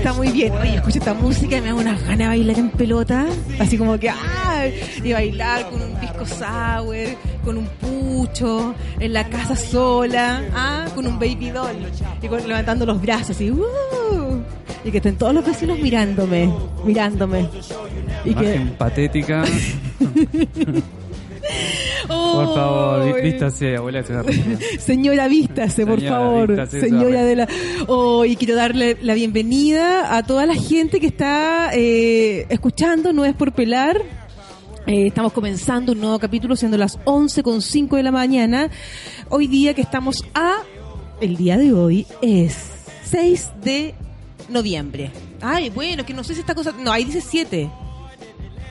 Está muy bien. Oye, escucho esta música y me da unas ganas de bailar en pelota, así como que, ¡ah! Y bailar con un pisco sour, con un pucho, en la casa sola, ¿ah? Con un baby doll, y con- levantando los brazos, así, ¡uh! Y que estén todos los vecinos mirándome, mirándome. Y que, Imagen patética. ¡Oh! Por favor, vístase, abuela. Señora, vístase, por Señora, favor. vístase, Señora de la... Oh, y quiero darle la bienvenida a toda la gente que está eh, escuchando, no es por pelar. Eh, estamos comenzando un nuevo capítulo, siendo las 11 con 5 de la mañana. Hoy día que estamos a... El día de hoy es 6 de noviembre. Ay, bueno, que no sé si esta cosa... No, ahí dice 7.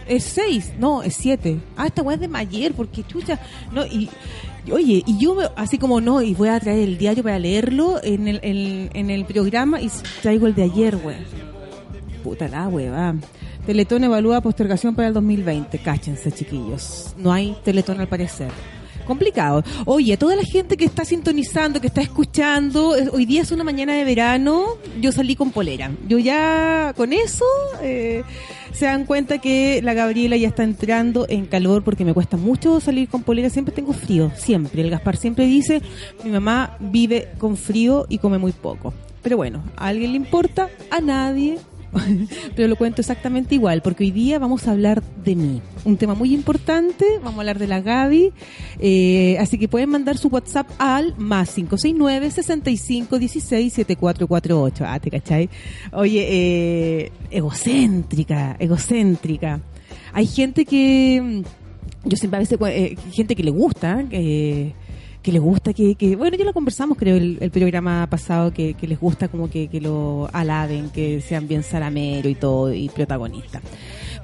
Es 6, no, es 7. Ah, esta weá es de ayer, porque chucha. No, y, oye, y yo así como no, y voy a traer el diario para leerlo en el, en, el programa y traigo el de ayer, weá. Puta la weá. Teletón evalúa postergación para el 2020. Cáchense, chiquillos. No hay Teletón al parecer. Complicado. Oye, toda la gente que está sintonizando, que está escuchando, es- hoy día es una mañana de verano, yo salí con polera. Yo ya con eso eh, se dan cuenta que la Gabriela ya está entrando en calor porque me cuesta mucho salir con polera, siempre tengo frío, siempre. El Gaspar siempre dice, mi mamá vive con frío y come muy poco. Pero bueno, ¿a alguien le importa? A nadie. Pero lo cuento exactamente igual, porque hoy día vamos a hablar de mí. Un tema muy importante, vamos a hablar de la Gaby. eh, así que pueden mandar su WhatsApp al más 569-6516-7448. Ah, ¿te cachai? Oye, eh, egocéntrica, egocéntrica. Hay gente que... mm, Yo siempre a veces... eh, gente que le gusta, que que les gusta que, bueno ya lo conversamos creo el, el programa pasado que, les gusta como que, que lo alaben que sean bien salamero y todo y protagonista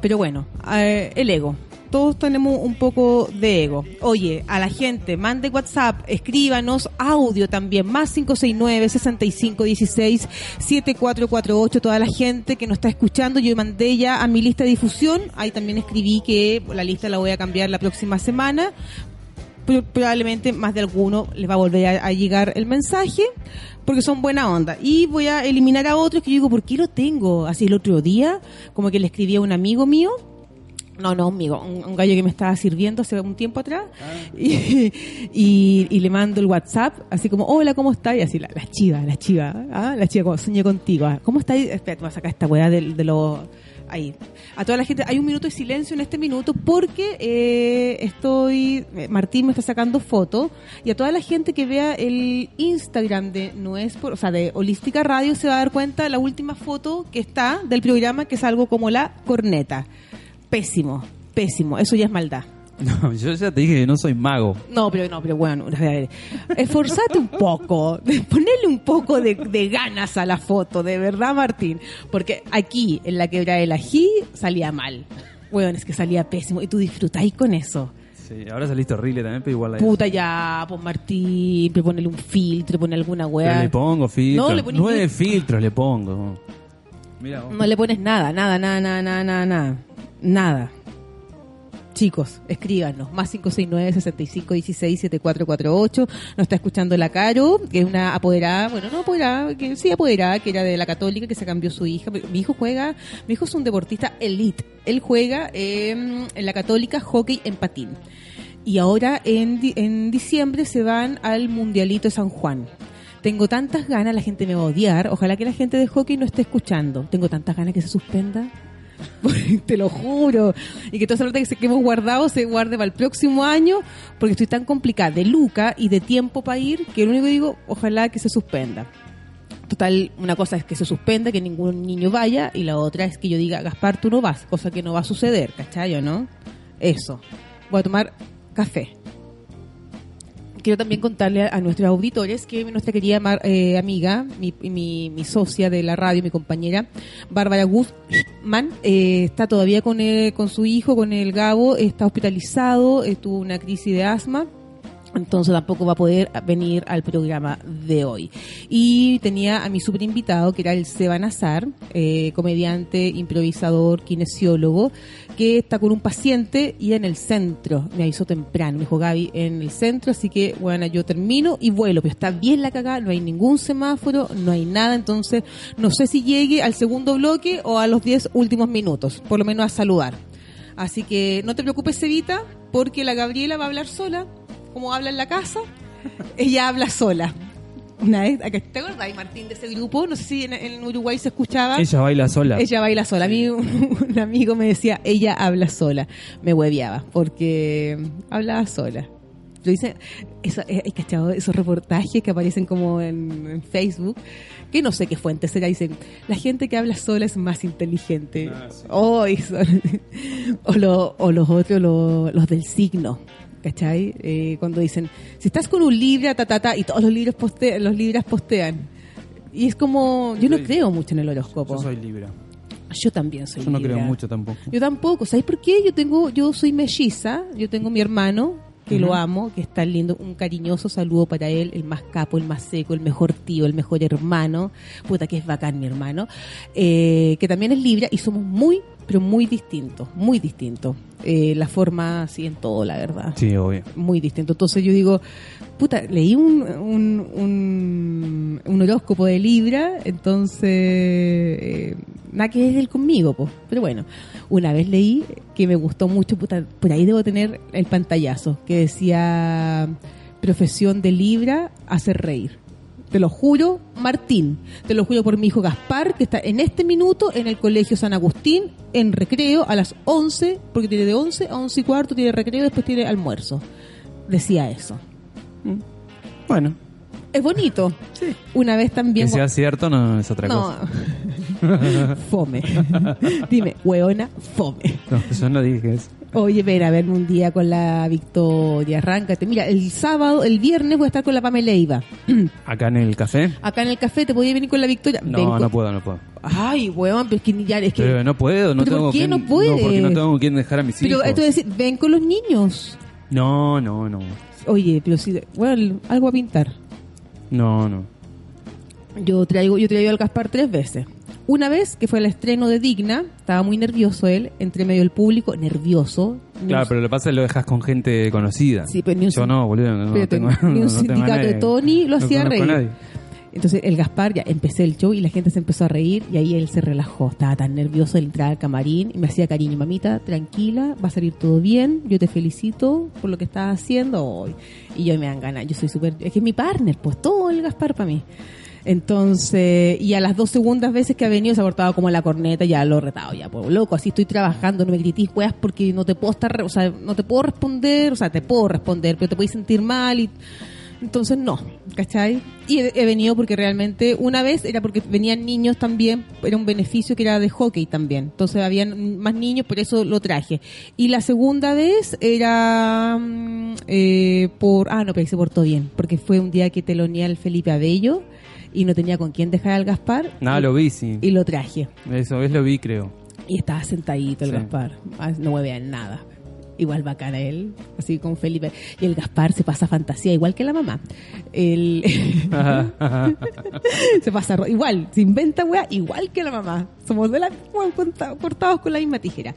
pero bueno eh, el ego todos tenemos un poco de ego. Oye, a la gente, mande WhatsApp, escríbanos audio también, más 569-6516-7448. Toda la gente que nos está escuchando, yo mandé ya a mi lista de difusión. Ahí también escribí que la lista la voy a cambiar la próxima semana probablemente más de alguno les va a volver a, a llegar el mensaje porque son buena onda y voy a eliminar a otros que yo digo ¿por qué lo tengo? así el otro día como que le escribí a un amigo mío no, no, amigo, un, un gallo que me estaba sirviendo hace un tiempo atrás y, y, y le mando el WhatsApp así como, hola, ¿cómo estás? Y así, la, la chiva, la chiva, ¿ah? la chiva, como soñé contigo, ah, ¿cómo estás? Espera, voy a sacar esta weá de, de los... Ahí. A toda la gente, hay un minuto de silencio en este minuto porque eh, estoy, eh, Martín me está sacando fotos y a toda la gente que vea el Instagram de No es por, o sea, de Holística Radio se va a dar cuenta de la última foto que está del programa que es algo como la corneta. Pésimo, pésimo, eso ya es maldad. No, yo ya te dije que no soy mago. No, pero no, pero bueno, a ver, esforzate un poco, ponerle un poco de, de ganas a la foto, de verdad, Martín, porque aquí en la quebrada del ají salía mal. Bueno, es que salía pésimo y tú disfrutáis con eso. Sí, ahora saliste horrible también, pero igual la Puta ya, pues Martín, pues ponele un filtro, ponle alguna Pero weá. le pongo filtros. No, le ponís Nueve filtro. filtros le pongo. Mira, vos. No le pones nada, nada, nada, nada, nada, nada, nada. Chicos, escríbanos. Más 569-6516-7448. Nos está escuchando la Caro, que es una apoderada, bueno, no apoderada, que sí apoderada, que era de la Católica, que se cambió su hija. Mi hijo juega, mi hijo es un deportista elite. Él juega en la Católica hockey en patín. Y ahora en, en diciembre se van al Mundialito de San Juan. Tengo tantas ganas, la gente me va a odiar. Ojalá que la gente de hockey no esté escuchando. Tengo tantas ganas que se suspenda. Te lo juro. Y que toda esa plata que, que hemos guardado se guarde para el próximo año, porque estoy tan complicada de Luca y de tiempo para ir, que lo único que digo, ojalá que se suspenda. Total, una cosa es que se suspenda, que ningún niño vaya, y la otra es que yo diga, Gaspar, tú no vas, cosa que no va a suceder, ¿cachai no? Eso. Voy a tomar café. Quiero también contarle a, a nuestros auditores que nuestra querida mar- eh, amiga, mi, mi, mi socia de la radio, mi compañera, Bárbara Guzmán, eh, está todavía con, el- con su hijo, con el Gabo, está hospitalizado, eh, tuvo una crisis de asma. Entonces tampoco va a poder venir al programa de hoy. Y tenía a mi super invitado, que era el Seba Nazar, eh, comediante, improvisador, kinesiólogo, que está con un paciente y en el centro. Me avisó temprano, me dijo Gaby, en el centro, así que bueno, yo termino y vuelo, pero está bien la cagada, no hay ningún semáforo, no hay nada, entonces no sé si llegue al segundo bloque o a los 10 últimos minutos, por lo menos a saludar. Así que no te preocupes, Evita, porque la Gabriela va a hablar sola, como habla en la casa, ella habla sola. Una vez, acá- ¿te acuerdas, Martín, de ese grupo? No sé si en, en Uruguay se escuchaba. Ella baila sola. Ella baila sola. A mí un, un amigo me decía, ella habla sola. Me hueveaba, porque hablaba sola. Lo dice, eso, eh, ¿hay cachado? Esos reportajes que aparecen como en, en Facebook, que no sé qué fuente será, dicen, la gente que habla sola es más inteligente. Oh, y son- o, lo- o los otros, lo- los del signo. ¿Cachai? Eh, cuando dicen, si estás con un libra, ta, ta, ta, y todos los libros poste- los libras postean. Y es como, yo no creo mucho en el horóscopo. Yo soy Libra. Yo también soy Yo no Libra. creo mucho tampoco. Yo tampoco. ¿Sabes por qué? Yo tengo, yo soy melliza. Yo tengo mi hermano que lo amo, que está lindo. Un cariñoso saludo para él, el más capo, el más seco, el mejor tío, el mejor hermano. Puta que es bacán mi hermano. Eh, que también es Libra y somos muy, pero muy distintos, muy distintos. Eh, la forma así en todo, la verdad Sí, obvio. muy distinto. Entonces yo digo, puta, leí un, un, un, un horóscopo de Libra, entonces eh, nada que ver él conmigo, pues. Pero bueno, una vez leí que me gustó mucho, puta, por ahí debo tener el pantallazo, que decía profesión de Libra, hacer reír. Te lo juro, Martín. Te lo juro por mi hijo Gaspar, que está en este minuto en el Colegio San Agustín, en recreo, a las 11, porque tiene de 11 a 11 y cuarto, tiene recreo, después tiene almuerzo. Decía eso. Bueno, Es bonito. Una vez también... que sea cierto no es otra no. cosa. fome. Dime, hueona, fome. No, yo no dije eso. Oye, ven a verme un día con la Victoria, arráncate. Mira, el sábado, el viernes voy a estar con la Pamela. Acá en el café. Acá en el café, ¿te podías venir con la Victoria? Ven No, con- no puedo, no puedo. Ay, huevón, pero es que ya, es que... Pero no puedo, no ¿Pero tengo por qué quien- no puedes? porque no tengo con quién dejar a mis pero hijos. esto es decir, ven con los niños. No, no, no. Oye, pero si, bueno, algo a pintar. No, no. Yo traigo, yo traigo al Gaspar tres veces. Una vez que fue el estreno de Digna, estaba muy nervioso él, entre medio del público, nervioso. Claro, un- pero lo que pasa es que lo dejas con gente conocida. Sí, pero ni un Yo no, boludo. No, pero tengo, ni un no sindicato de Tony lo hacía reír. nadie. Entonces el Gaspar ya empecé el show y la gente se empezó a reír y ahí él se relajó. Estaba tan nervioso de entrar al camarín y me hacía cariño, mamita, tranquila, va a salir todo bien, yo te felicito por lo que estás haciendo hoy. Y yo me dan ganas, yo soy súper, es que es mi partner, pues todo el Gaspar para mí. Entonces, y a las dos segundas veces que ha venido se ha portado como la corneta, ya lo he retado, ya, pues loco, así estoy trabajando, no me gritís, weas, porque no te puedo estar, o sea, no te puedo responder, o sea, te puedo responder, pero te puedes sentir mal y entonces no, ¿cachai? Y he, venido porque realmente una vez era porque venían niños también, era un beneficio que era de hockey también, entonces habían más niños, por eso lo traje. Y la segunda vez era mm, eh, por, ah no, pero se portó bien, porque fue un día que teloneé al Felipe Abello y no tenía con quién dejar al Gaspar. Nada, y, lo vi, sí. y lo traje. Eso es lo vi, creo. Y estaba sentadito el Sí. Gaspar. No mueve nada. Igual bacana él, así con Felipe. Y el Gaspar se pasa fantasía, igual que la mamá. El... se pasa igual, se inventa weá, igual que la mamá. Somos de la cortados con la misma tijera.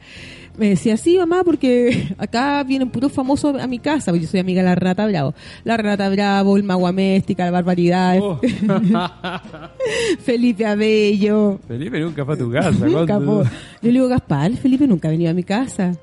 Me decía, sí, mamá, porque acá vienen puros famosos a mi casa, porque yo soy amiga de la Renata Bravo. La Renata Bravo, el Maguaméstica, la Barbaridad, Oh. Felipe Abello. Felipe nunca fue a tu casa. Nunca. Yo le digo, Gaspar, Felipe nunca ha venido a mi casa.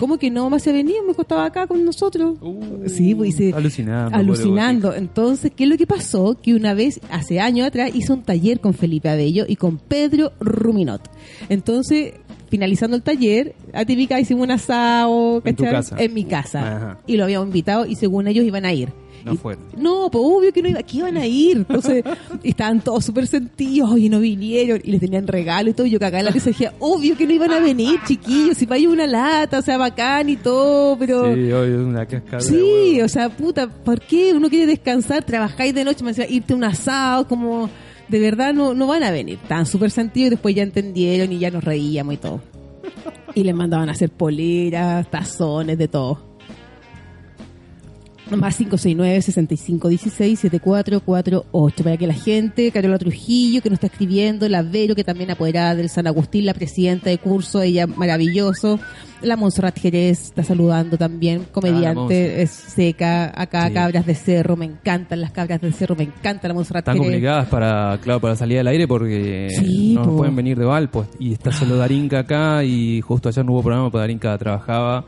¿Cómo que no? Más se venido, me costaba acá con nosotros. Uh, sí, pues dice, alucinando, Alucinando. Entonces, ¿qué es lo que pasó? Que una vez, hace años atrás, hizo un taller con Felipe Abello y con Pedro Ruminot. Entonces, finalizando el taller, atípica hicimos un asado, En tu casa. En mi casa. Ajá. Y lo habíamos invitado y según ellos iban a ir. No Y- fueron. No, pues obvio que no iba, que iban a ir. Entonces, estaban todos súper sentidos, oye, no vinieron, y les tenían regalo y todo. Y yo cagaba en la risa y decía, obvio que no iban a venir, chiquillos, si vaya una lata, o sea, bacán y todo, pero... Sí, hoy es una cascada. Sí, o sea, puta, ¿por qué uno quiere descansar, trabajáis de noche, me decía, irte a un asado, como de verdad no, no van a venir. Estaban súper sentidos y después ya entendieron y ya nos reíamos y todo. Y les mandaban a hacer poleras, tazones, de todo. Más 569-6516-7448 para que la gente, Carola Trujillo, que nos está escribiendo, la Vero, que también apoderada del San Agustín, la presidenta de curso, ella maravilloso, la Montserrat Jerez está saludando también, Ah, comediante, Monse. es seca, acá Sí. cabras de cerro, me encantan las cabras del cerro, me encanta la Montserrat Están Jerez. complicadas para, claro, para salir al aire porque Sí, no po. pueden venir de Valpo. Y está solo Darinka acá y justo ayer no hubo programa porque Darinka trabajaba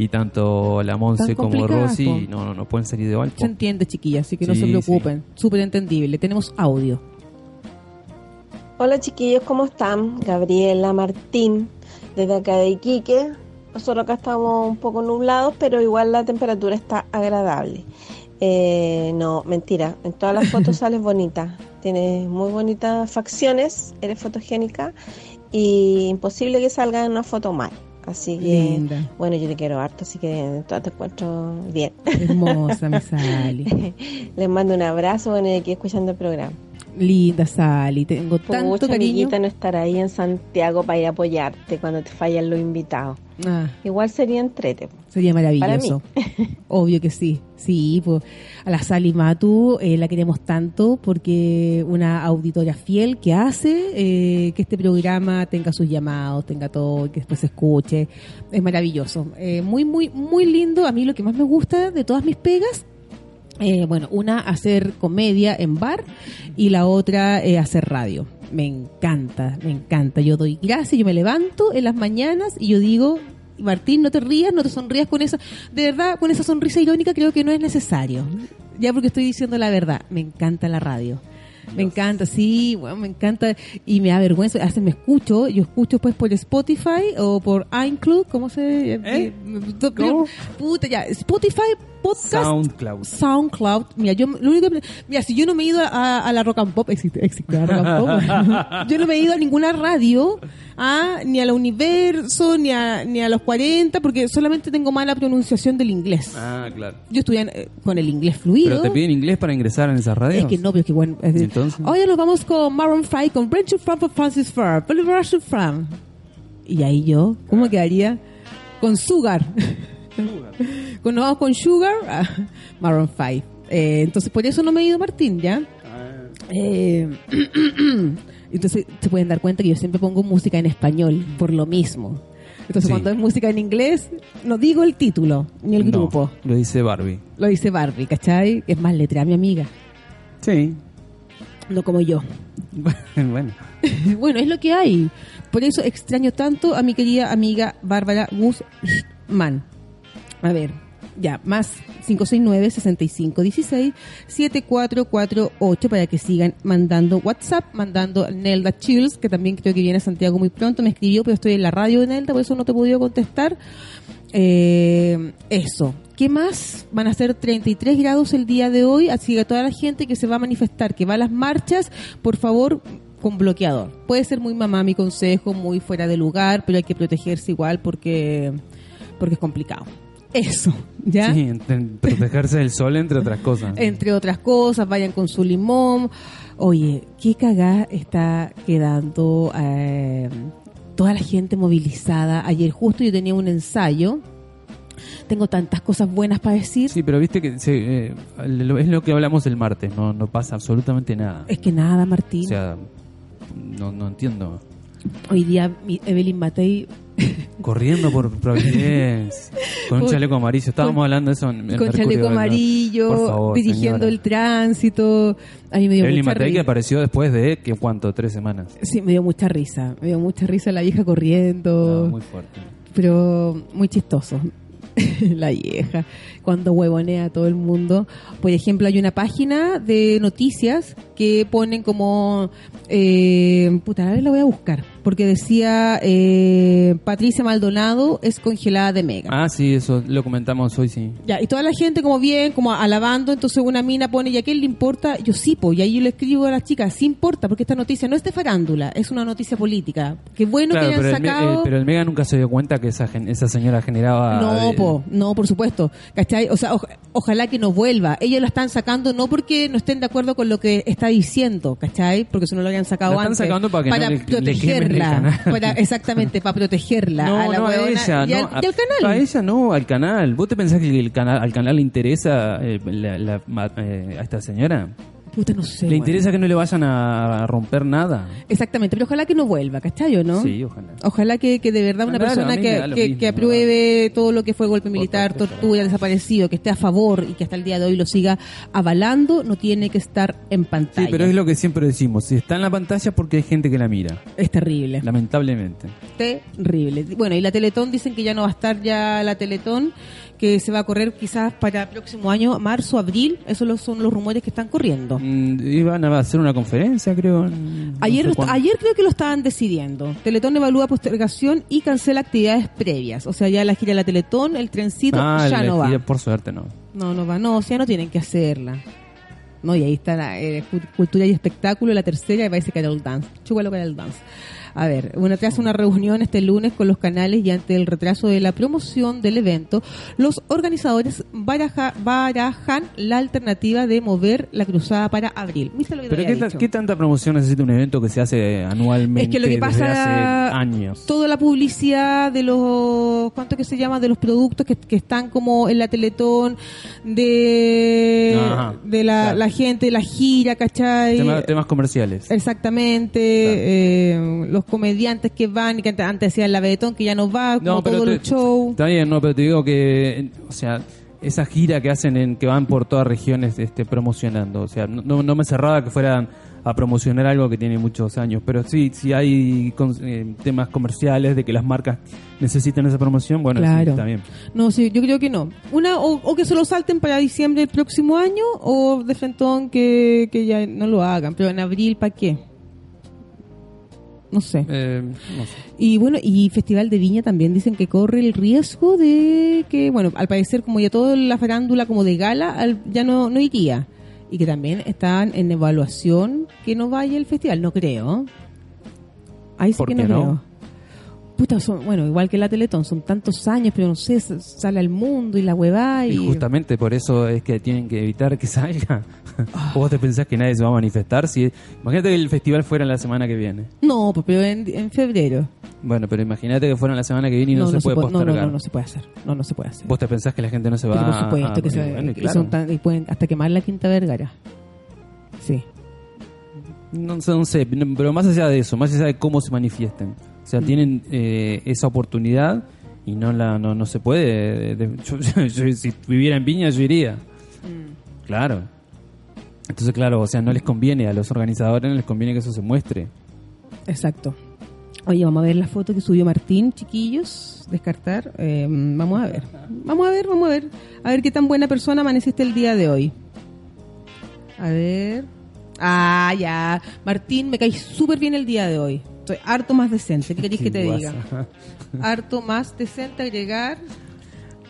y tanto la Monse como Rosy no, no, no pueden salir de Valpo. Se entiende, chiquillas, así que no se preocupen. Súper entendible. Tenemos audio. Hola chiquillos, ¿cómo están? Gabriela Martín, desde acá de Iquique. Nosotros acá estamos un poco nublados, pero igual la temperatura está agradable. Eh, no, mentira, en todas las fotos sales bonita. Tienes muy bonitas facciones, eres fotogénica y imposible que salga en una foto mal. Así que, Linda. bueno, yo te quiero harto, así que en todas te encuentro bien. Hermosa, me sale. Les mando un abrazo, bueno, y aquí escuchando el programa. Linda Sally, tengo tanto Pucha, cariño. amiguita, no estar ahí en Santiago para ir a apoyarte cuando te fallan los invitados. Ah, Igual sería entrete. sería maravilloso. Obvio que sí. Sí, pues a la Sally Matu eh, la queremos tanto porque una auditoria fiel que hace eh, que este programa tenga sus llamados, tenga todo, que después se escuche. Es maravilloso. Eh, muy, muy, muy lindo. A mí lo que más me gusta de todas mis pegas Eh, bueno, una hacer comedia en bar y la otra eh, hacer radio. Me encanta, me encanta. Yo doy gracias, yo me levanto en las mañanas y yo digo, Martín, no te rías, no te sonrías con esa, de verdad, con esa sonrisa irónica creo que no es necesario. Ya porque estoy diciendo la verdad, me encanta la radio. Me encanta, sí, bueno, me encanta y me da vergüenza. A veces me escucho, yo escucho pues por Spotify o por iCloud, ¿cómo se? ¿Eh? Pero, Puta, ya, Spotify, podcast, SoundCloud. SoundCloud. Mira, yo lo único que- mira, si yo no me he ido a, a la Rock and Pop, existe, existe la Rock and Pop. yo no me he ido a ninguna radio, ah, ni a la Universo, ni a, ni a los 40, porque solamente tengo mala pronunciación del inglés. Ah, claro. Yo estudié eh, con el inglés fluido. Pero te piden inglés para ingresar en esas radios. Es que no, pero es que bueno. Es ¿Y decir, entonces? Hoy nos vamos con Maroon 5, con Brent From for Francis Farr, From. Y ahí yo, ¿cómo quedaría? Con Sugar. Con, nos vamos con Sugar, ah, Maroon 5. Eh, entonces, por eso no me he ido Martín, ¿ya? Eh, entonces, se pueden dar cuenta que yo siempre pongo música en español, por lo mismo. Entonces, Sí. cuando es música en inglés, no digo el título, ni el No, grupo. Lo dice Barbie. Lo dice Barbie, ¿cachai? Es más letra, mi amiga. Sí. No como yo. bueno. bueno, es lo que hay. Por eso extraño tanto a mi querida amiga Bárbara Guzmán. A ver, ya, más 569-6516-7448 para que sigan mandando WhatsApp, mandando Nelda Chills, que también creo que viene a Santiago muy pronto, me escribió, pero estoy en la radio de Nelda, por eso no te he podido contestar. Eh, eso. ¿Qué más? Van a ser 33 grados el día de hoy, así que toda la gente que se va a manifestar, que va a las marchas, por favor, con bloqueador. Puede ser muy mamá mi consejo, muy fuera de lugar, pero hay que protegerse igual porque, porque es complicado. Eso, ¿ya? Sí, protegerse del sol, entre otras cosas. Entre otras cosas, vayan con su limón. Oye, qué cagada está quedando eh, toda la gente movilizada. Ayer justo yo tenía un ensayo. Tengo tantas cosas buenas para decir. Sí, pero viste que sí, eh, es lo que hablamos el martes, no, no pasa absolutamente nada. Es que nada, Martín. O sea, no, no entiendo. Hoy día Evelyn Matei Corriendo por Providencia, con un chaleco amarillo. Estábamos hablando de eso en, en con Mercurio, chaleco amarillo, favor, dirigiendo señora. el tránsito. A mí me dio Evelyn mucha Matei que apareció después de, ¿qué, ¿cuánto? ¿Tres semanas? Sí, me dio mucha risa. Me dio mucha risa la vieja corriendo. No, muy fuerte. pero muy chistoso. la vieja, cuando huevonea a todo el mundo. Por ejemplo, hay una página de noticias que ponen como. Eh, puta, a ver, la voy a buscar. porque decía eh, Patricia Maldonado es congelada de Mega. Ah, sí, eso lo comentamos hoy, sí. Ya, y toda la gente como bien, como alabando, entonces una mina pone, ¿y a quién le importa? Yo sí, po, y ahí yo le escribo a las chicas, sí importa, porque esta noticia no es de farándula, es una noticia política. Qué bueno Claro, que hayan pero el, sacado... eh, pero el Mega nunca se dio cuenta que esa, gen- esa señora generaba... No, po, no, por supuesto. ¿Cachai? O sea, oj- ojalá que no vuelva. Ellos la están sacando no porque no estén de acuerdo con lo que está diciendo, ¿cachai? Porque si no lo habían sacado La están antes. sacando para que no le- le protegerla. canal. para- exactamente, para protegerla. No, a la no, a ella, y, al, no, y al canal. A ella no, al canal. ¿Vos te pensás que el canal, al canal le interesa eh, la- la- eh, a esta señora? Puta, no sé. ¿Le bueno. interesa que no le vayan a romper nada? Exactamente, pero ojalá que no vuelva, ¿cachai o no? Sí, ojalá. Ojalá que, que de verdad una Claro, persona que, que- mismo, que apruebe todo lo que fue golpe militar, tortura, desaparecido, que esté a favor y que hasta el día de hoy lo siga avalando, no tiene que estar en pantalla. Sí, pero es lo que siempre decimos. Si está en la pantalla porque hay gente que la mira. Es terrible. Lamentablemente. Terrible. Bueno, y la Teletón dicen que ya no va a estar ya la Teletón, que se va a correr quizás para el próximo año, marzo, abril. Esos son los rumores que están corriendo. Mm, iban a hacer una conferencia, creo. en- no Ayer, sé ayer creo que lo estaban decidiendo. Teletón evalúa postergación y cancela actividades previas. O sea, ya la gira de la Teletón, el trencito, Ah, ya la no va. por suerte no. No, no va. No, ya no tienen que hacerla. No, y ahí está la eh, cu- cultura y espectáculo, la tercera, y parece Carol Dance. Chúpalo Carol Dance. A ver, una tras una reunión este lunes con los canales y ante el retraso de la promoción del evento, los organizadores baraja- barajan la alternativa de mover la cruzada para abril. ¿Viste lo que te Pero ¿qué, ta- dicho? qué tanta promoción necesita un evento que se hace anualmente Es que lo que desde pasa hace años? toda la publicidad de los cuánto que se llama de los productos que, que están como en la Teletón de Ajá, de la, claro. la gente, la gira, ¿cachai? Tema- temas comerciales. Exactamente, eh, los comediantes que van y que antes- antes hacían la Betón que ya no va, como todo te- el show. Está bien, no, pero te digo que, o sea, esa gira que hacen en que van por todas regiones este, promocionando, o sea, no, no me cerraba que fueran a promocionar algo que tiene muchos años, pero sí, sí hay con- eh, temas comerciales de que las marcas necesitan esa promoción, bueno, Claro. bien. No, sí, yo creo que no. Una, o, o que se lo salten para diciembre del próximo año, o de frentón que, que ya no lo hagan. Pero en abril, ¿para qué? No sé. Eh, no sé. Y bueno, y Festival de Viña también dicen que corre el riesgo de que, bueno, al parecer como ya toda la farándula como de gala al- ya no, no iría. Y que también están en evaluación que no vaya el festival. No creo. Ahí sí ¿Por que qué no, no? creo. Puta, son, bueno, igual que la Teletón, son tantos años, pero no sé, sale al mundo y la huevá y... Y justamente por eso es que tienen que evitar que salga. Ah. ¿O ¿Vos te pensás que nadie se va a manifestar? Si, imagínate que el festival fuera la semana que viene. No, pues, pero en, en febrero. Bueno, pero imagínate que fuera la semana que viene y no, se puede puede- no, no, postergar. no, no se puede hacer. No, no se puede hacer. ¿Vos te pensás que la gente no se va Pero por a- supuesto a- que, se, bueno, que claro. son tan- y pueden hasta quemar la Quinta Vergara. Sí. No, sé, no sé, no, pero más allá de eso, más allá de cómo se manifiesten. O sea, tienen eh, esa oportunidad y no la no, no se puede. de- yo- yo- si viviera en Viña, yo iría. Mm. Claro. Entonces, claro, o sea, no les conviene, a los organizadores no les conviene que eso se muestre. Exacto. Oye, vamos a ver la foto que subió Martín, chiquillos. Descartar. Eh, vamos a ver. Vamos a ver, vamos a ver. A ver qué tan buena persona amaneciste el día de hoy. A ver. Ah, ya. Martín, me caí súper bien el día de hoy. Estoy harto más decente. ¿Qué querés que te diga? Harto más decente agregar.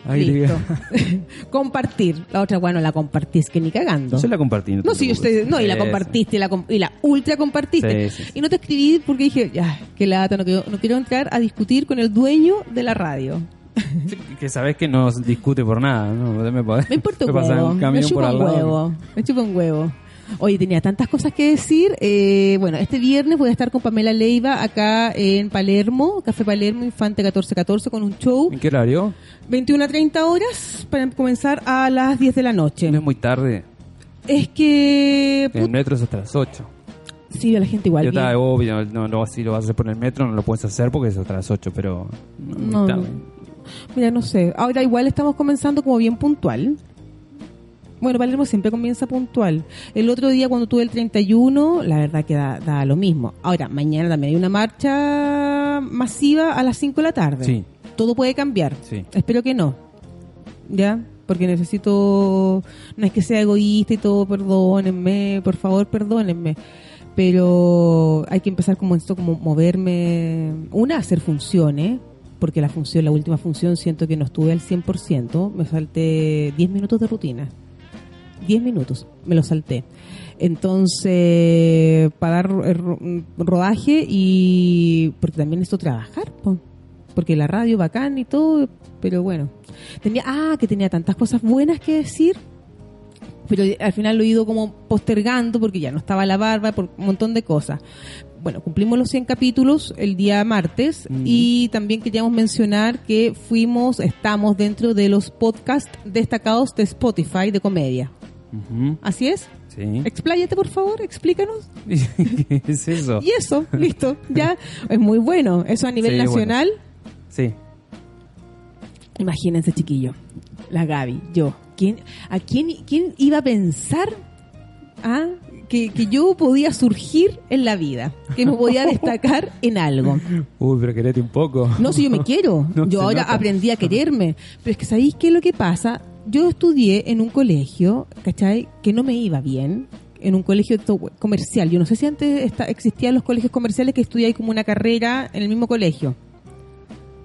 Ay, Listo. compartir. La otra, bueno, la compartís que ni cagando. Yo la compartí. No, preocupes. usted, no, y la compartiste, y la, com- y la ultra compartiste. Sí, sí. Y no te escribí porque dije, ya, que lata, no quiero, no quiero entrar a discutir con el dueño de la radio. sí. Que sabés que no discute por nada, ¿no? Me, importa un huevo, me chupa un huevo, me chupa un huevo. Oye, tenía tantas cosas que decir. Eh, bueno, este viernes voy a estar con Pamela Leiva acá en Palermo, Café Palermo, Infante 1414, con un show. ¿En qué horario? 21 a 30 horas para comenzar a las 10 de la noche. No es muy tarde. Es que... El metro es hasta las 8. sí, a la gente igual. Yo estaba obvio, no, no, si lo vas a hacer por el metro, no lo puedes hacer porque es hasta las 8, pero no, No. Mira, no sé. Ahora igual estamos comenzando como bien puntual. Bueno, Palermo siempre comienza puntual. El otro día cuando tuve el 31, la verdad que da, da lo mismo. Ahora, mañana también hay una marcha masiva a las 5 de la tarde. Sí. Todo puede cambiar. Sí. Espero que no. ¿Ya? Porque necesito... No es que sea egoísta y todo, perdónenme, por favor, perdónenme. pero hay que empezar como esto, como moverme, una, hacer funciones, porque la función, la última función siento que no estuve al 100%, me salté 10 minutos de rutina. 10 minutos, me lo salté. Entonces, para dar eh, ro- rodaje y porque también necesito trabajar, po. porque la radio bacán y todo, pero bueno. Tenía, ah, que tenía tantas cosas buenas que decir, pero al final lo he ido como postergando porque ya no estaba la barba, por un montón de cosas. Bueno, cumplimos los 100 capítulos el día martes y también queríamos mencionar que fuimos, estamos dentro de los podcasts destacados de Spotify de comedia. ¿Así es? Sí. Expláyate, por favor, explícanos. ¿Qué es eso? Y eso, listo, ya es muy bueno. Eso a nivel Sí, bueno. nacional. Sí. Imagínense, chiquillo, la Gaby, yo. ¿Quién, ¿A quién, quién iba a pensar ah, que, que yo podía surgir en la vida? Que me podía destacar en algo. Uy, pero querete un poco. No, si yo me quiero. No yo ahora nota. aprendí a quererme. Pero es que, ¿sabéis qué es lo que pasa? Yo estudié en un colegio, ¿cachai? Que no me iba bien. En un colegio comercial. Yo no sé si antes esta- existían los colegios comerciales que estudiáis como una carrera en el mismo colegio.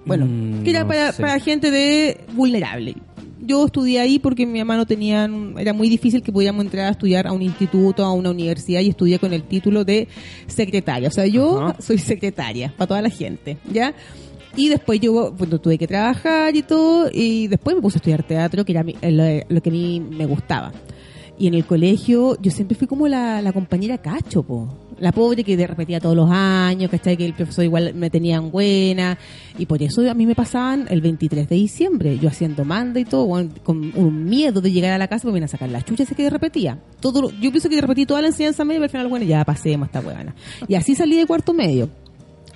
Bueno, Mm, que era no para, para gente de vulnerable. Yo estudié ahí porque mi mamá no tenía, era muy difícil que pudiéramos entrar a estudiar a un instituto, a una universidad y estudié con el título de secretaria. O sea, yo Ajá. soy secretaria para toda la gente, ¿ya? Y después yo bueno, tuve que trabajar y todo, y después me puse a estudiar teatro, que era mi- lo, lo que a mí me gustaba. Y en el colegio yo siempre fui como la, la compañera cacho, po. La pobre que repetía todos los años, ¿cachai? Que el profesor igual me tenían buena. Y por eso a mí me pasaban el 23 de diciembre, yo haciendo manda y todo, con un miedo de llegar a la casa porque me iban a sacar las chuchas que repetía. Todo, yo pienso que repetí toda la enseñanza media, pero al final, bueno, ya pasemos esta huevana. Y así salí de cuarto medio.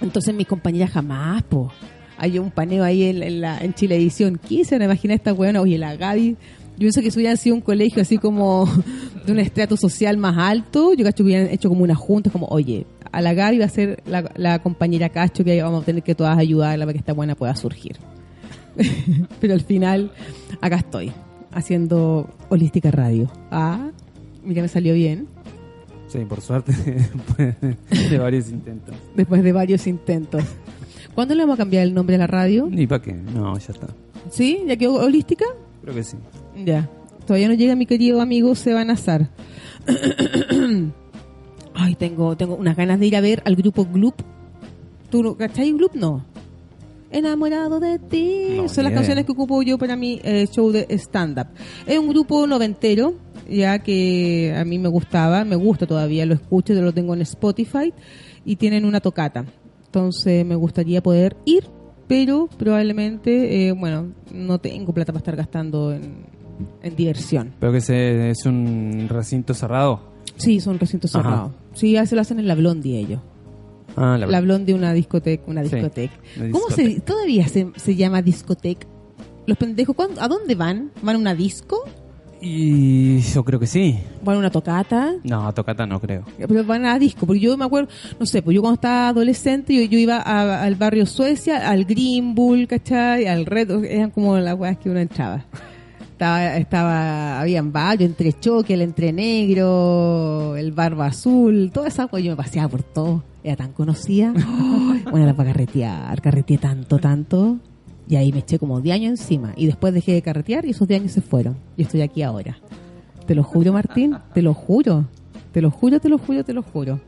Entonces mis compañeras jamás, po. Hay un paneo ahí en, en la, en Chilevisión. ¿Quién se van a imaginar esta buena? Oye, la Gaby. Yo pienso que si hubiera sido un colegio así como de un estrato social más alto, yo cacho que hubieran hecho como una junta, como, oye, a la Gaby va a ser la, la compañera Cacho que vamos a tener que todas ayudarla para que esta buena pueda surgir. Pero al final, acá estoy, haciendo Holística Radio. Ah, mira, me salió bien. Sí, por suerte, después de varios intentos. Después de varios intentos. ¿Cuándo le vamos a cambiar el nombre a la radio? ¿Y para qué? No, ya está. ¿Sí? ¿Ya quedó holística? Creo que sí. Ya. Todavía no llega mi querido amigo Seba Nazar. Ay, tengo, tengo unas ganas de ir a ver al grupo Gloop. ¿Tú cachai Gloop? No. Enamorado de ti. No, Son las canciones que ocupo yo para mi eh, show de stand-up. Es un grupo noventero, ya que a mí me gustaba, me gusta todavía, lo escucho, yo lo tengo en Spotify y tienen una tocata. Entonces me gustaría poder ir, pero probablemente, eh, bueno, no tengo plata para estar gastando en, en diversión. Pero que se, es un recinto cerrado. Sí, son recintos cerrados. Sí, ya se lo hacen en la Blondie ellos. Ah, la, La Blondie, una discoteca. Una Sí, discoteca. una ¿Cómo se, todavía se, se llama discoteca? Los pendejos, ¿cuándo- ¿a dónde van? ¿Van a una disco? Y yo creo que sí. ¿Van a una tocata? No, tocata no creo. Pero van a disco, porque yo me acuerdo, no sé, pues yo cuando estaba adolescente, yo, yo iba a- al barrio Suecia, al Green Bull, ¿cachai? Al Red, eran como las weas que uno entraba. Estaba, estaba, habían varios, entre choque, el entre negro, el barba azul, toda esa wea, yo me paseaba por todo, era tan conocida. Bueno, era para carretear, carreteé tanto, tanto, y ahí me eché como 10 años encima, y después dejé de carretear y esos 10 años se fueron, y estoy aquí ahora. Te lo juro, Martín, te lo juro. Te lo juro, te lo juro, te lo juro.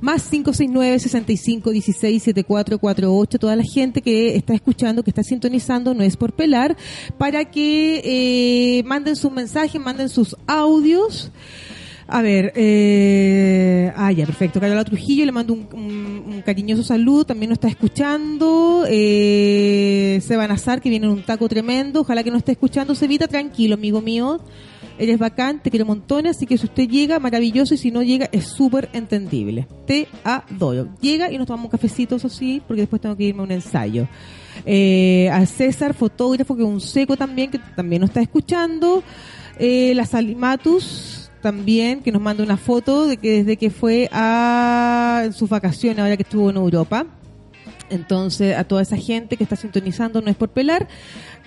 Más 569-6516-7448. Toda la gente que está escuchando, que está sintonizando, no es por pelar, para que eh, manden sus mensajes, manden sus audios. A ver, eh, ah, ya, perfecto. Carola Trujillo, le mando un, cariñoso saludo, también nos está escuchando. Eh, Seba Nazar, que viene en un taco tremendo, ojalá que no esté escuchando. Sevita, tranquilo, amigo mío. Eres bacán, te quiero montones, así que si usted llega, maravilloso, y si no llega, es súper entendible. Te adoro. Llega y nos tomamos un cafecito, eso sí, porque después tengo que irme a un ensayo. Eh, a César, fotógrafo, que es un seco también, que también nos está escuchando. Eh, la Salimatus también, que nos manda una foto de que desde que fue a en sus vacaciones, ahora que estuvo en Europa. Entonces, a toda esa gente que está sintonizando, no es por pelar.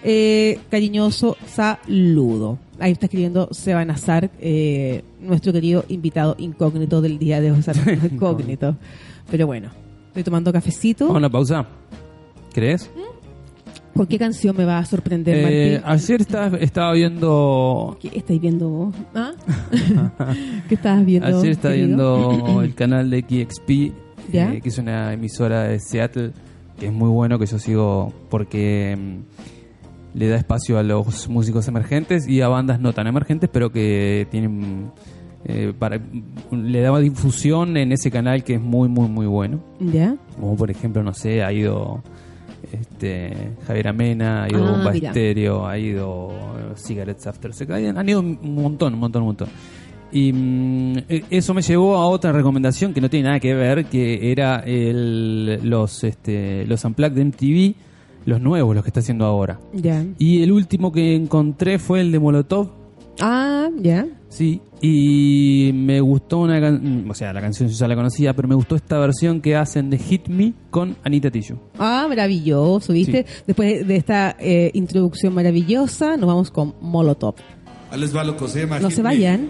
Eh, cariñoso saludo. Ahí está escribiendo Seba Nazar, eh, nuestro querido invitado incógnito del día de hoy. incógnito. Pero bueno, estoy tomando cafecito. Vamos a una pausa. ¿Crees? ¿Con qué canción me va a sorprender, Eh, ayer estaba, estaba viendo. ¿Qué estáis viendo vos? ¿Ah? ¿Qué estabas viendo? Ayer estaba querido? viendo el canal de KXP, ¿Ya? eh, que es una emisora de Seattle, que es muy bueno, que yo sigo porque mm, le da espacio a los músicos emergentes y a bandas no tan emergentes, pero que tienen. eh, para, le daba difusión en ese canal que es muy, muy, muy bueno. ¿Ya? Como por ejemplo, no sé, ha ido este, Javier Amena, ha ido Ah, Bomba mira. Estéreo, ha ido eh, Cigarettes After Sex, han ido un montón, un montón, un montón. Y mm, e- eso me llevó a otra recomendación que no tiene nada que ver, que era el, los, este, los Unplugged de MTV, los nuevos, los que está haciendo ahora. ¿Ya? Y el último que encontré fue el de Molotov, Ah, ¿ya? Sí, y me gustó una can- o sea, la canción yo ya la conocía, pero me gustó esta versión que hacen de Hit Me con Anita Tijoux. Ah, maravilloso, ¿viste? Después de esta eh, introducción maravillosa, nos vamos con Molotov. Ahí les va lo que se llama No Hit se Me. vayan.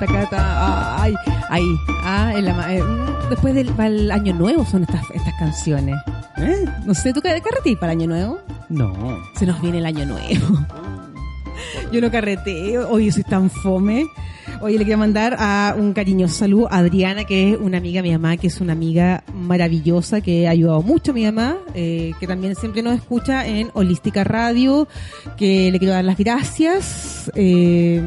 Taca, tan, taca, ta, ay, ahí, ah, en la eh, después del va el año nuevo son estas, estas canciones. ¿Eh? No sé, ¿tú ca- carreteas para el año nuevo? No. Se nos viene el año nuevo. Yo no carreteo, hoy soy tan fome. Hoy le quiero mandar a un cariñoso saludo a Adriana, que es una amiga de mi mamá, que es una amiga maravillosa, que ha ayudado mucho a mi mamá, eh, que también siempre nos escucha en Holística Radio, que le quiero dar las gracias. eh,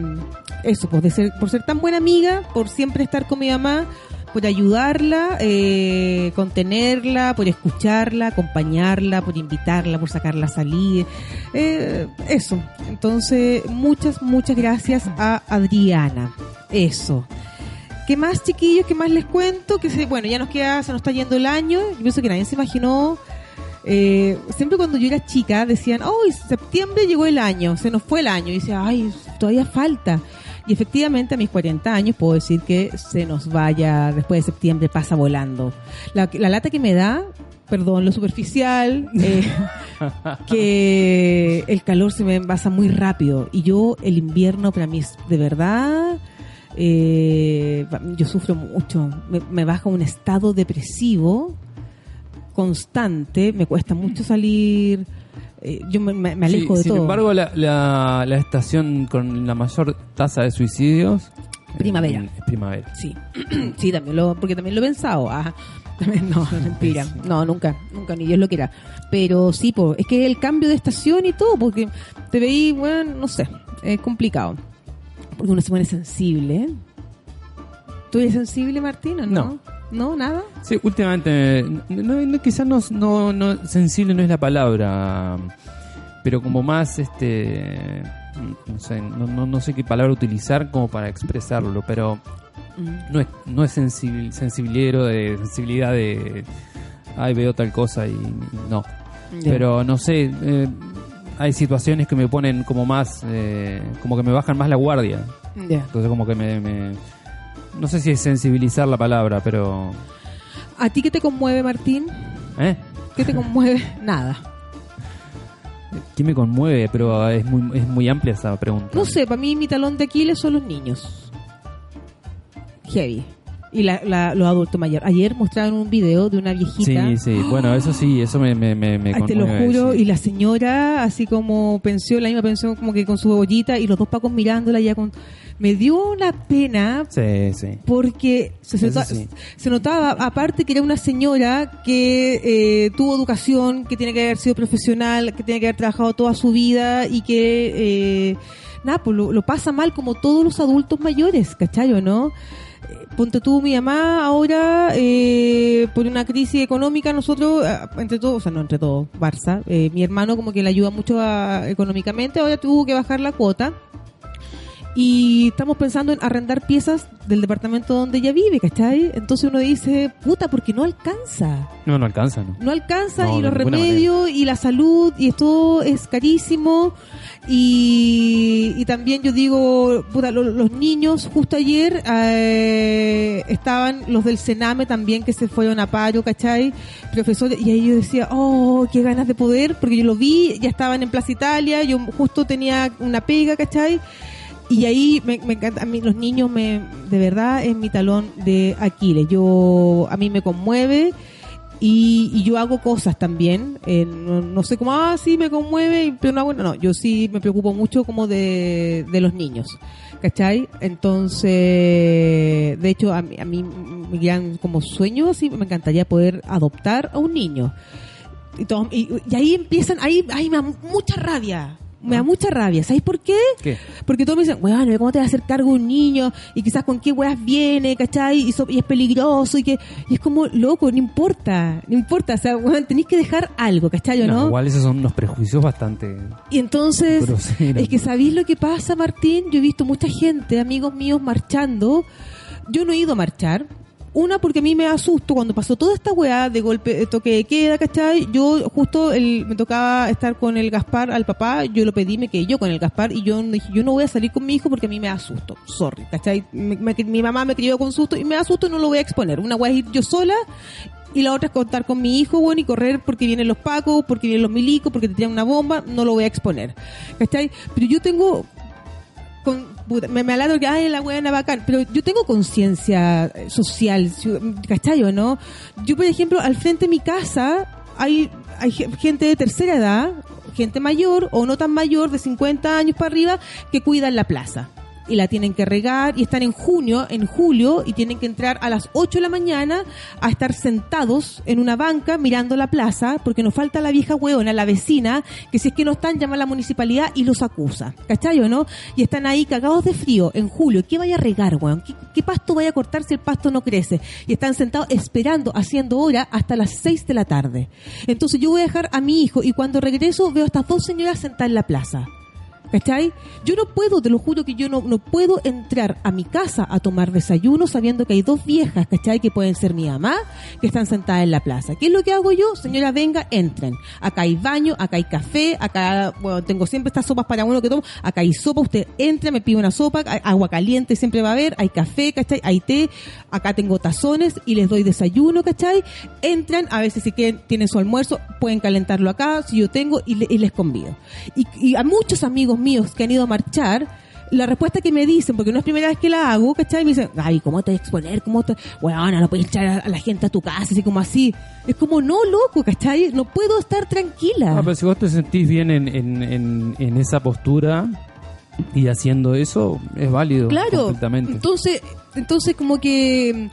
eso, pues de ser, por ser tan buena amiga, por siempre estar con mi mamá, por ayudarla, eh, contenerla, por escucharla, acompañarla, por invitarla, por sacarla a salir. Eh, eso. Entonces, muchas, muchas gracias a Adriana. Eso. ¿Qué más, chiquillos? ¿Qué más les cuento? Que se, bueno, ya nos queda, se nos está yendo el año. Yo pienso que nadie se imaginó. eh, siempre cuando yo era chica decían, oh, septiembre llegó el año, se nos fue el año. Y decía, ay, todavía falta. Y efectivamente a mis 40 años puedo decir que se nos vaya después de septiembre, pasa volando. La, la lata que me da, perdón, lo superficial, eh, que el calor se me envasa muy rápido. Y yo, el invierno para mí es de verdad, eh, yo sufro mucho. Me, me baja un estado depresivo constante, me cuesta mucho salir. Eh, yo me, alejo Sí, de sin todo. embargo, la, la, la estación con la mayor tasa de suicidios Primavera. eh, es primavera. Sí, sí, también lo, porque también lo he pensado. Ah, también, no, mentira. No, nunca, nunca, ni Dios lo quiera. Pero sí, po, es que el cambio de estación y todo, porque te veí, bueno, no sé, es complicado. Porque uno se pone sensible. ¿eh? ¿Tú eres sensible, Martín, o no? No. ¿No? ¿Nada? Sí, últimamente, no, no- quizás no, no, no- sensible no es la palabra, pero como más, este, no sé, no, no, no sé qué palabra utilizar como para expresarlo, pero Mm. no es, no es sensibil, sensibilero de sensibilidad de, ay, veo tal cosa y no. Pero no sé, eh, hay situaciones que me ponen como más, eh, como que me bajan más la guardia. Entonces como que me, me- no sé si es sensibilizar la palabra, pero... ¿A ti qué te conmueve, Martín? ¿Eh? ¿Qué te conmueve? Nada. ¿Qué me conmueve? Pero es muy, es muy amplia esa pregunta. No sé, para mí mi talón de Aquiles son los niños. Heavy. Y la, la- los adultos mayores. Ayer mostraron un video de una viejita. Sí, sí. Bueno, eso sí, eso me, me, me, me te lo juro, y la señora, así como pensó, la misma pensión, como que con su ollita, y los dos pacos mirándola ya con. Me dio una pena Sí, sí. porque se, se Eso nota- sí. se notaba, aparte que era una señora que eh, tuvo educación, que tiene que haber sido profesional, que tiene que haber trabajado toda su vida y que, eh, nada, pues lo, lo pasa mal como todos los adultos mayores, ¿cachai o no? Eh, ponte tú, mi mamá ahora, eh, por una crisis económica, nosotros, eh, entre todos, o sea, no entre todos, Barça, eh, mi hermano como que le ayuda mucho económicamente, ahora tuvo que bajar la cuota. Y estamos pensando en arrendar piezas del departamento donde ella vive, ¿cachai? Entonces uno dice, puta, porque no alcanza No, no alcanza, ¿no? no alcanza No, y los remedios y la salud y esto es carísimo y, y también yo digo puta, lo- los niños justo ayer eh, estaban los del Sename también que se fueron a paro ¿cachai? profesores y ahí yo decía oh qué ganas de poder porque yo lo vi ya estaban en Plaza Italia yo justo tenía una pega ¿cachai? Y ahí me, me encanta, a mí los niños me, de verdad es mi talón de Aquiles. Yo, a mí me conmueve y, y yo hago cosas también. eh, no, no sé cómo, ah, sí me conmueve, pero no, bueno, no, yo sí me preocupo mucho como de, de los niños. ¿Cachai? Entonces, de hecho, a mí, a mí mi gran como sueño, así, me encantaría poder adoptar a un niño. Y, todo- y ahí empiezan, ahí, ahí me da mucha rabia. Me da mucha rabia. ¿Sabes por qué? ¿Qué? Porque todos me dicen, bueno, ¿cómo te vas a hacer cargo un niño? Y quizás con qué weas viene, ¿cachai? Y, so- y es peligroso y que... Y es como, loco, no importa, no importa. O sea, weón, tenéis que dejar algo, ¿cachai o no? Igual esos son unos prejuicios bastante... Y entonces, es que ¿sabéis lo que pasa, Martín? Yo he visto mucha gente, amigos míos, marchando. Yo no he ido a marchar. Una, porque a mí me asusto cuando pasó toda esta weá de golpe, toque de queda, ¿cachai? Yo justo el, me tocaba estar con el Gaspar al papá, yo lo pedí, me quedé yo con el Gaspar y yo dije, yo no voy a salir con mi hijo porque a mí me da susto. Sorry, ¿cachai? Me- me- mi mamá me crió con susto y me da susto y no lo voy a exponer. Una weá es ir yo sola y la otra es contar con mi hijo, bueno, y correr porque vienen los pacos, porque vienen los milicos, porque te tiran una bomba, no lo voy a exponer. ¿Cachai? Pero yo tengo con, puta, me, me que ay la buena bacán, pero yo tengo conciencia eh, social, ciu- ¿cachai o no? Yo, por ejemplo, al frente de mi casa hay, hay ge- gente de tercera edad, gente mayor o no tan mayor, de 50 años para arriba, que cuidan la plaza. Y la tienen que regar y están en junio, en julio, y tienen que entrar a las 8 de la mañana a estar sentados en una banca mirando la plaza, porque nos falta la vieja hueona, la vecina, que si es que no están, llama a la municipalidad y los acusa. ¿Cachai o no? Y están ahí cagados de frío en julio. ¿Qué vaya a regar, weón? ¿Qué, qué pasto vaya a cortar si el pasto no crece? Y están sentados esperando, haciendo hora hasta las 6 de la tarde. Entonces yo voy a dejar a mi hijo y cuando regreso veo a estas dos señoras sentadas en la plaza. ¿Cachai? Yo no puedo, te lo juro que yo no, no puedo entrar a mi casa a tomar desayuno sabiendo que hay dos viejas, ¿cachai? Que pueden ser mi mamá, que están sentadas en la plaza. ¿Qué es lo que hago yo? Señora, venga, entren. Acá hay baño, acá hay café, acá, bueno, tengo siempre estas sopas para uno que tomo. Acá hay sopa, usted entra, me pide una sopa, agua caliente siempre va a haber, hay café, ¿cachai? Hay té, acá tengo tazones y les doy desayuno, ¿cachai? Entran, a veces si quieren, tienen su almuerzo, pueden calentarlo acá, si yo tengo, y les convido. Y, y a muchos amigos míos que han ido a marchar, la respuesta que me dicen, porque no es primera vez que la hago, ¿cachai? Me dicen, ay, ¿cómo te vas a exponer? ¿Cómo te...? Bueno, no puedes echar a, la gente a tu casa, así como así. Es como, no, loco, ¿cachai? No puedo estar tranquila. Ah, pero si vos te sentís bien en, en, en, en esa postura y haciendo eso, es válido. Claro. Entonces, entonces como que,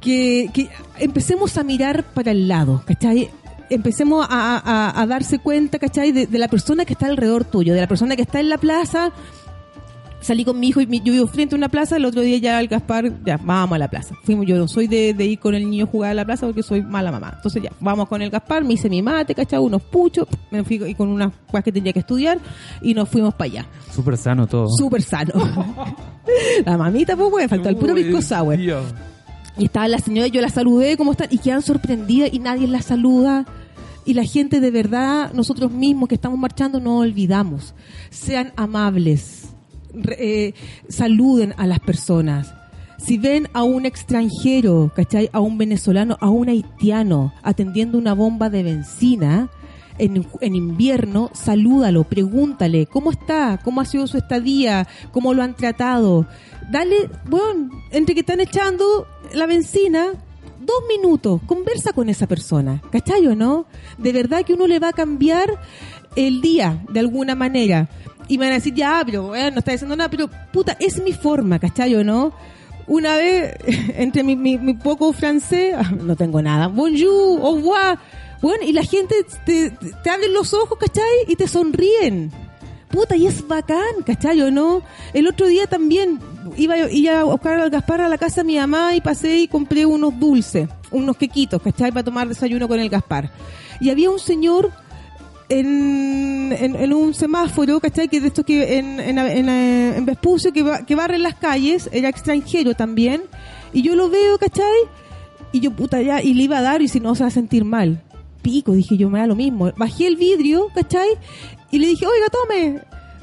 que, que empecemos a mirar para el lado, ¿cachai? Empecemos a, a- a darse cuenta, ¿cachai? De, de la persona que está alrededor tuyo, de la persona que está en la plaza. Salí con mi hijo y mi- yo vivo frente a una plaza, el otro día ya el Gaspar, ya, vamos a la plaza. Fuimos, yo no soy de, de ir con el niño a jugar a la plaza porque soy mala mamá. Entonces ya, vamos con el Gaspar, me hice mi mate, ¿cachai? Unos puchos, me fui y con unas cosas que tenía que estudiar y nos fuimos para allá. Súper sano todo. Súper sano. la mamita, pues, güey, faltó el puro pisco sour. Dios. Y estaba la señora, yo la saludé, ¿cómo están? Y quedan sorprendidas y nadie la saluda. Y la gente de verdad, nosotros mismos que estamos marchando, no olvidamos. Sean amables. Eh, saluden a las personas. Si ven a un extranjero, ¿cachai? A un venezolano, a un haitiano atendiendo una bomba de benzina en, invierno, salúdalo, pregúntale cómo está, cómo ha sido su estadía, cómo lo han tratado. Dale, bueno, entre que están echando la benzina, dos minutos, conversa con esa persona, ¿cachai o no? De verdad que uno le va a cambiar el día, de alguna manera. Y me van a decir, ya, pero no está diciendo nada, pero puta, es mi forma, ¿cachai o no? Una vez, entre mi, mi, mi poco francés, no tengo nada, bonjour, au revoir, bueno, y la gente te, te, abren los ojos, ¿cachai? Y te sonríen. puta, y es bacán, ¿cachai? ¿O no? El otro día también iba, iba a buscar al Gaspar a la casa de mi mamá y pasé y compré unos dulces, unos quequitos, ¿cachai? Para tomar desayuno con el Gaspar. Y había un señor en, en, un semáforo, ¿cachai? Que de estos que en, en, en, en Vespucio, que, que barren las calles, era extranjero también. Y yo lo veo, ¿cachai? Y yo, puta, ya, y le iba a dar, y si no, se va a sentir mal. Pico, dije yo, me da lo mismo. Bajé el vidrio, ¿cachai? Y le dije, oiga, tome.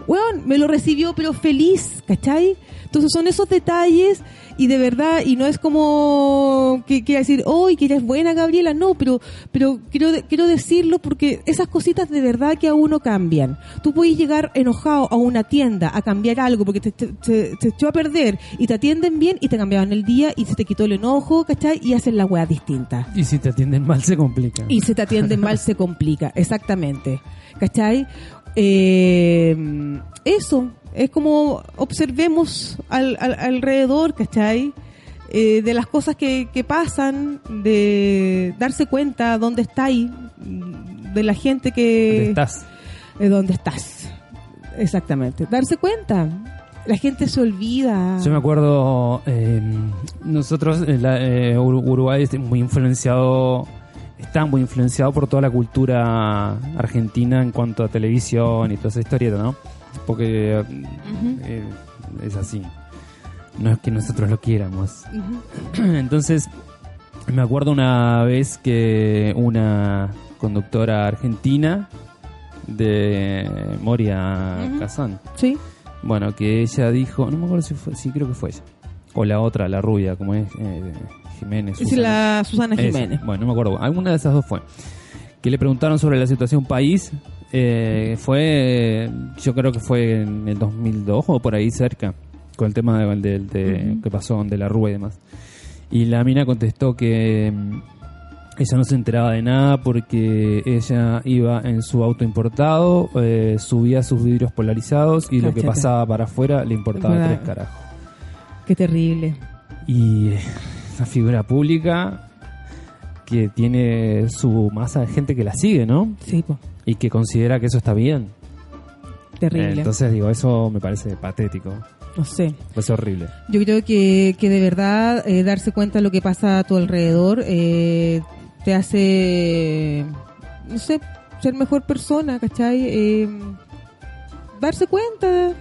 Weón, me lo recibió, pero feliz, ¿cachai? Entonces son esos detalles y de verdad, y no es como que quiera decir, hoy que eres buena, Gabriela, no, pero, pero quiero, quiero decirlo porque esas cositas de verdad que a uno cambian. Tú puedes llegar enojado a una tienda a cambiar algo porque te, te, te- te echó a perder y te atienden bien y te cambiaban el día y se te quitó el enojo, ¿cachai? Y hacen la weá distinta. Y si te atienden mal, se complica. Y si te atienden mal, se complica. Exactamente. ¿Cachai? Eh, eso. Es como observemos al, al- alrededor, ¿cachai? Eh, de las cosas que, que pasan, de darse cuenta dónde estáis, de la gente que... ¿Dónde estás? de dónde estás. Exactamente. Darse cuenta. La gente se olvida. Yo me acuerdo, eh, nosotros, eh, la- eh, Ur- Uruguay es muy influenciado, está muy influenciado por toda la cultura argentina en cuanto a televisión y toda esa historieta, ¿no? Porque eh, es así. No es que nosotros lo quieramos. Entonces, me acuerdo una vez que una conductora argentina de Moria. Kazan, Sí. bueno, que ella dijo, no me acuerdo si fue, sí creo que fue ella. O la otra, la rubia, como es eh, Jiménez. Es Susana. la Susana. Jiménez. Bueno, no me acuerdo. Alguna de esas dos fue. Que le preguntaron sobre la situación país. eh, fue, yo creo que fue en el 2002 o por ahí cerca, con el tema de, de- de- Ujú. que pasó de la Rúa y demás. Y la mina contestó que mm, ella no se enteraba de nada porque ella iba en su auto importado, eh, subía sus vidrios polarizados y lo que pasaba para afuera le importaba tres carajos. Qué terrible. Y eh, una figura pública que tiene su masa de gente que la sigue, ¿no? Sí, po. Y que considera que eso está bien. Terrible. Entonces digo, eso me parece patético, no sé. parece horrible. Yo creo que, que de verdad eh, darse cuenta de lo que pasa a tu alrededor eh, te hace, no sé, ser mejor persona, ¿cachai? Eh, darse cuenta,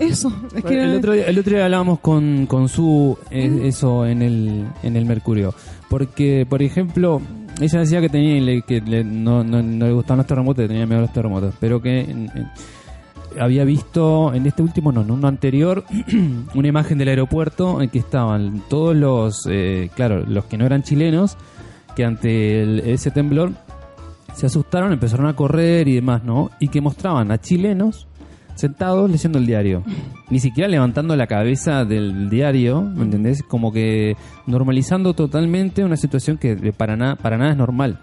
eso. Es que el, otro día, el otro día hablábamos con, con su eh, eso en el, en el Mercurio. Porque, por ejemplo, ella decía que tenía que le- no, no, no le gustaban los terremotos, que tenía miedo a los terremotos. Pero que en- en- había visto en este último, no, en uno anterior, una imagen del aeropuerto en que estaban todos los, eh, claro, los que no eran chilenos, que ante el- ese temblor se asustaron, empezaron a correr y demás, ¿no? Y que mostraban a chilenos sentados leyendo el diario. Ni siquiera levantando la cabeza del diario, ¿me entendés? Como que normalizando totalmente una situación que para, nada para nada es normal.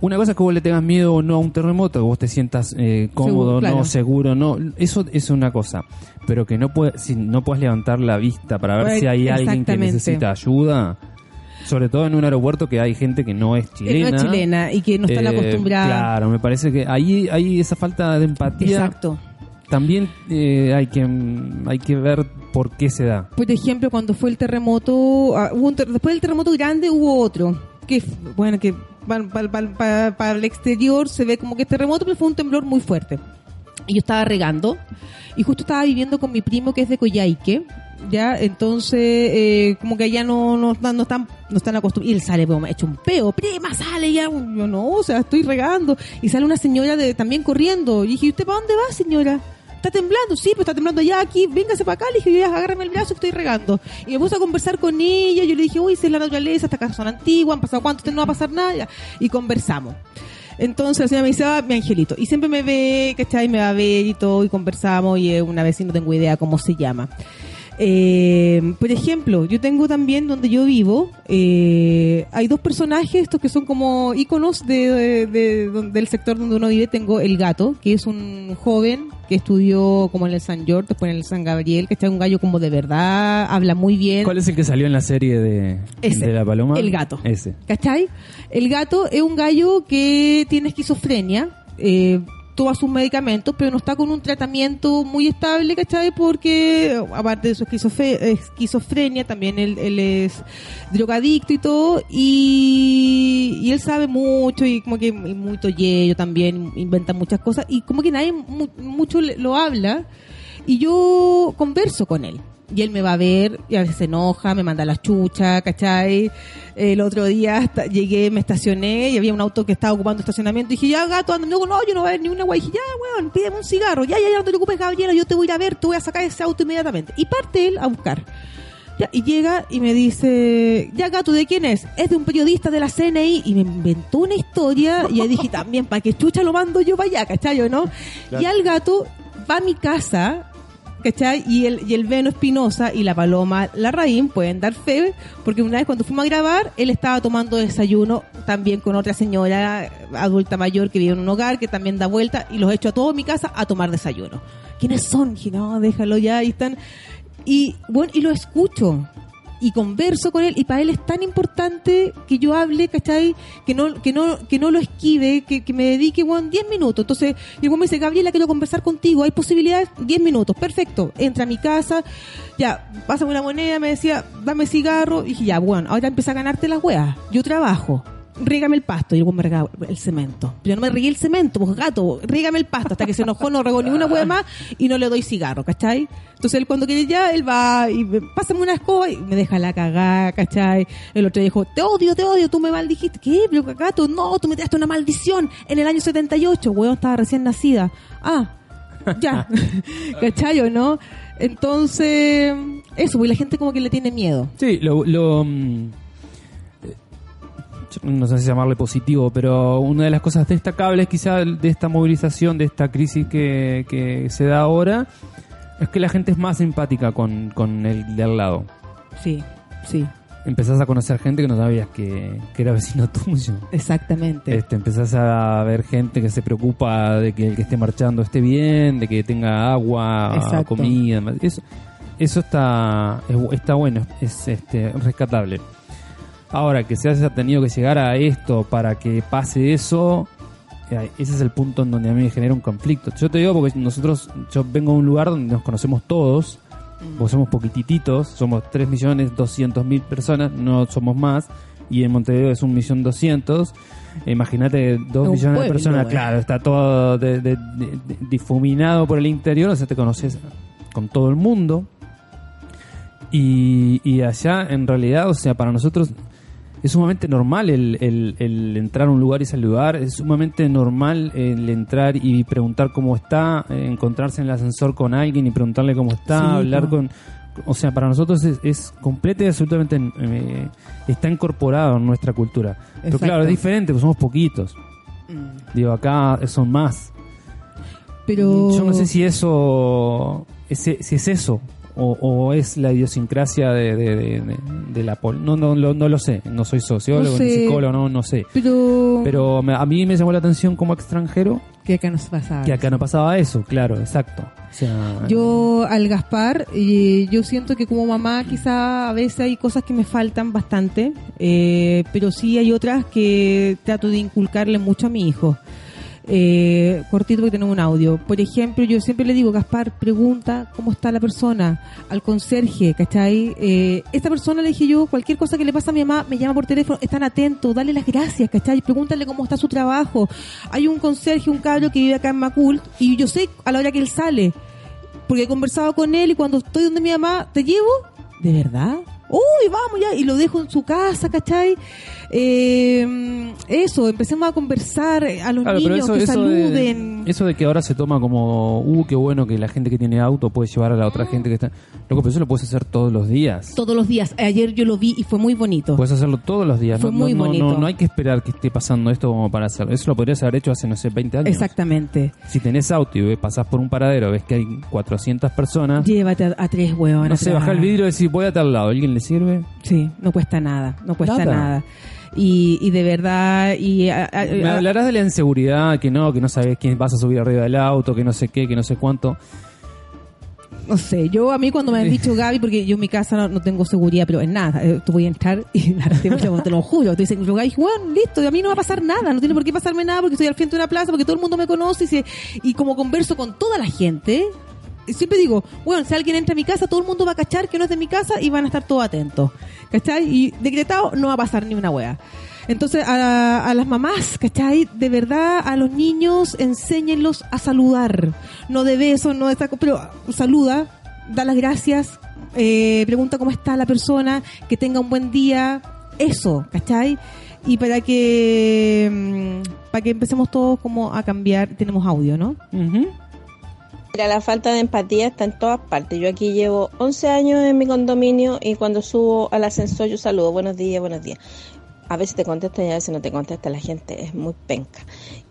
Una cosa es que vos le tengas miedo o no a un terremoto, que vos te sientas eh, cómodo, Seguro, claro. no, seguro, no. Eso es una cosa. Pero que no, puede, si no puedes levantar la vista para ver si hay alguien que necesita ayuda. Sobre todo en un aeropuerto que hay gente que no es que chilena. no es chilena y que no están Eh, acostumbradas. Claro, me parece que ahí hay esa falta de empatía. Exacto. También eh, hay que hay que ver por qué se da. Por ejemplo, cuando fue el terremoto, ah, hubo un ter- después del terremoto grande hubo otro, que bueno, que para el exterior se ve como que es terremoto, pero fue un temblor muy fuerte. Y yo estaba regando, y justo estaba viviendo con mi primo que es de Coyhaique, ya, entonces, eh, como que allá no, no, no están, no están acostumbrados, y él sale, ha hecho un peo, prima, sale ya, yo no, o sea, estoy regando, y sale una señora de, también corriendo, y dije, ¿y usted para dónde va, señora? Está temblando, sí, pero está temblando allá, aquí, véngase para acá. Le dije, ya, agárrame el brazo estoy regando. Y me puse a conversar con ella. Yo le dije, uy, si es la naturaleza, esta casa son antiguas, han pasado cuánto, no va a pasar nada. ya. Y conversamos. Entonces la señora me dice, ah, mi angelito. Y siempre me ve, ¿cachai? Me va a ver y todo, y conversamos. Y una vez y no tengo idea cómo se llama. Eh, por ejemplo, yo tengo también donde yo vivo, eh, hay dos personajes, estos que son como íconos de, de- de- don- del sector donde uno vive. Tengo el gato, que es un joven que estudió como en el San George, después en el San Gabriel, que está un gallo como de verdad, habla muy bien. ¿Cuál es el que salió en la serie de, Ese, de la paloma? el gato. Ese. ¿Cachai? El gato es un gallo que tiene esquizofrenia. eh, toma sus medicamentos, pero no está con un tratamiento muy estable, ¿cachai? Porque, aparte de su esquizofrenia, también él, es drogadicto y todo, y, y él sabe mucho, y como que y muy toyello también, inventa muchas cosas, y como que nadie mu- mucho lo habla, y yo converso con él. Y él me va a ver, y a veces se enoja, me manda la chucha, ¿cachai? El otro día hasta- llegué, me estacioné y había un auto que estaba ocupando estacionamiento. Y dije, ya, gato, anda. No, no, yo no voy a ver ni una guay. Y dije, ya, weón, pídeme un cigarro. Ya, ya, ya, no te preocupes, Gabriela, yo te voy a ir a ver, te voy a sacar ese auto inmediatamente. Y parte él a buscar. Ya, y llega y me dice, ya gato, ¿de quién es? Es de un periodista de la CNI y me inventó una historia y ahí dije también, ¿para qué chucha lo mando yo para allá, cachai o no? Y al gato va a mi casa, ¿cachai? Y el, y el Veno Espinosa y la Paloma Larraín pueden dar fe, porque una vez cuando fuimos a grabar, él estaba tomando desayuno también con otra señora adulta mayor que vive en un hogar, que también da vuelta, y los echo a todos mi casa a tomar desayuno. ¿Quiénes son? Dije, no, déjalo ya, ahí están. Y bueno, y lo escucho y converso con él y para él es tan importante que yo hable, ¿cachai? Que no, que no, que no lo esquive, que, que me dedique, bueno, 10 minutos. Entonces, luego me dice, Gabriela, quiero conversar contigo, ¿hay posibilidades? 10 minutos, perfecto. Entra a mi casa, ya, pásame una moneda, me decía, dame cigarro, y dije, ya, bueno, ahora empieza a ganarte las weas. Yo trabajo. Rígame el pasto y luego me regaba el cemento. Pero no me regué el cemento, pues gato, rígame el pasto hasta que se enojó, no regó ni una hueá más y no le doy cigarro, ¿cachai? Entonces él cuando quiere ya, él va y me- pásame una escoba y me deja la cagada, ¿cachai? El otro dijo, te odio, te odio, tú me maldijiste. ¿Qué? Pero gato, no, tú me tiraste una maldición en el año 78, weón, estaba recién nacida. Ah, ya, ¿cachai o no? Entonces, eso, pues la gente como que le tiene miedo. Sí, lo, lo, yo no sé si llamarle positivo, pero una de las cosas destacables quizá de esta movilización, de esta crisis que, que se da ahora, es que la gente es más empática con, con el de al lado. Sí, sí, Empezás a conocer gente que no sabías que, que era vecino tuyo. exactamente. Este, empezás a ver gente que se preocupa de que el que esté marchando esté bien, de que tenga agua, Exacto. comida. Eso, eso está, está bueno, es este, rescatable. Ahora, que se haya tenido que llegar a esto para que pase eso, eh, ese es el punto en donde a mí me genera un conflicto. Yo te digo porque nosotros, yo vengo de un lugar donde nos conocemos todos, porque somos poquitititos, somos 3.200.000 personas, no somos más, y en Montevideo es 1.200.000. Imagínate 2 Un millones de personas, eh. claro, está todo de- de- de- de- difuminado por el interior, o sea, te conoces con todo el mundo. Y, y allá, en realidad, o sea, para nosotros es sumamente normal el, el- el entrar a un lugar y saludar, es sumamente normal el entrar y preguntar cómo está, eh, encontrarse en el ascensor con alguien y preguntarle cómo está, Sí, hablar con... O sea, para nosotros es, es completa y absolutamente eh, está incorporado en nuestra cultura. Pero claro, es diferente, porque somos poquitos. Digo, acá son más. Pero Yo no sé si eso si es eso o, o es la idiosincrasia de, de, de- de- de la pol no, no, lo- no lo sé no soy sociólogo No ni sé. psicólogo no no sé pero pero me- a mí me llamó la atención como extranjero que acá nos pasaba. que acá no pasaba eso claro exacto o sea Yo al Gaspar, eh, yo siento que como mamá quizá a veces hay cosas que me faltan bastante, eh, pero sí hay otras que trato de inculcarle mucho a mi hijo. Eh, cortito porque tenemos un audio. Por ejemplo, yo siempre le digo, Gaspar, pregunta cómo está la persona al conserje, ¿cachai? Eh, esta persona le dije yo, cualquier cosa que le pasa a mi mamá, me llama por teléfono, están atentos, dale las gracias, ¿cachai? Pregúntale cómo está su trabajo. Hay un conserje, un cabro que vive acá en Macul, y yo sé a la hora que él sale, porque he conversado con él y cuando estoy donde mi mamá, ¿te llevo? ¿De verdad? Uy, vamos ya, y lo dejo en su casa, ¿cachai? Eh, eso, empecemos a conversar a los Claro, niños, eso, que eso, saluden. de, eso de que ahora se toma como, uh, qué bueno que la gente que tiene auto puede llevar a la otra gente que está... Loco, pero eso lo puedes hacer todos los días. Todos los días. Ayer yo lo vi y fue muy bonito. Puedes hacerlo todos los días. Fue no, muy no, no, bonito. no, no hay que esperar que esté pasando esto como para hacerlo. Eso lo podrías haber hecho hace, no sé, 20 años. Exactamente. Si tenés auto y ves- pasás por un paradero, ves que hay 400 personas, Llévate a, a tres huevones. no sé, baja el vidrio y decís, voy a tal lado, ¿alguien le sirve? Sí, no cuesta nada, no cuesta Nada. nada. Y, y de verdad, y a- a- Me hablarás de la inseguridad, que no, que no sabes quién vas a subir arriba del auto, que no sé qué, que no sé cuánto. no sé, yo a mí cuando me han dicho Gaby, porque yo en mi casa no, no tengo seguridad, pero en nada, eh, tú voy a entrar y la te, te lo juro, te dicen, yo Gaby, Juan, listo, a mí no va a pasar nada, no tiene por qué pasarme nada porque estoy al frente de una plaza, porque todo el mundo me conoce y, se- y como converso con toda la gente, siempre digo, bueno, si alguien entra a mi casa, todo el mundo va a cachar que no es de mi casa y van a estar todos atentos. ¿Cachai? Y decretado, no va a pasar ni una wea. Entonces, a, las mamás, ¿cachai? De verdad, a los niños, enséñenlos a saludar. No de besos, no de esta co- pero saluda, da las gracias, eh, pregunta cómo está la persona, que tenga un buen día. Eso, ¿cachai? Y para que, mm, para que empecemos todos como a cambiar, tenemos audio, ¿no? Ujú. Mira, la falta de empatía está en todas partes. Yo aquí llevo 11 años en mi condominio y cuando subo al ascensor yo saludo, buenos días, buenos días. A veces te contestan y a veces no te contesta la gente, es muy penca.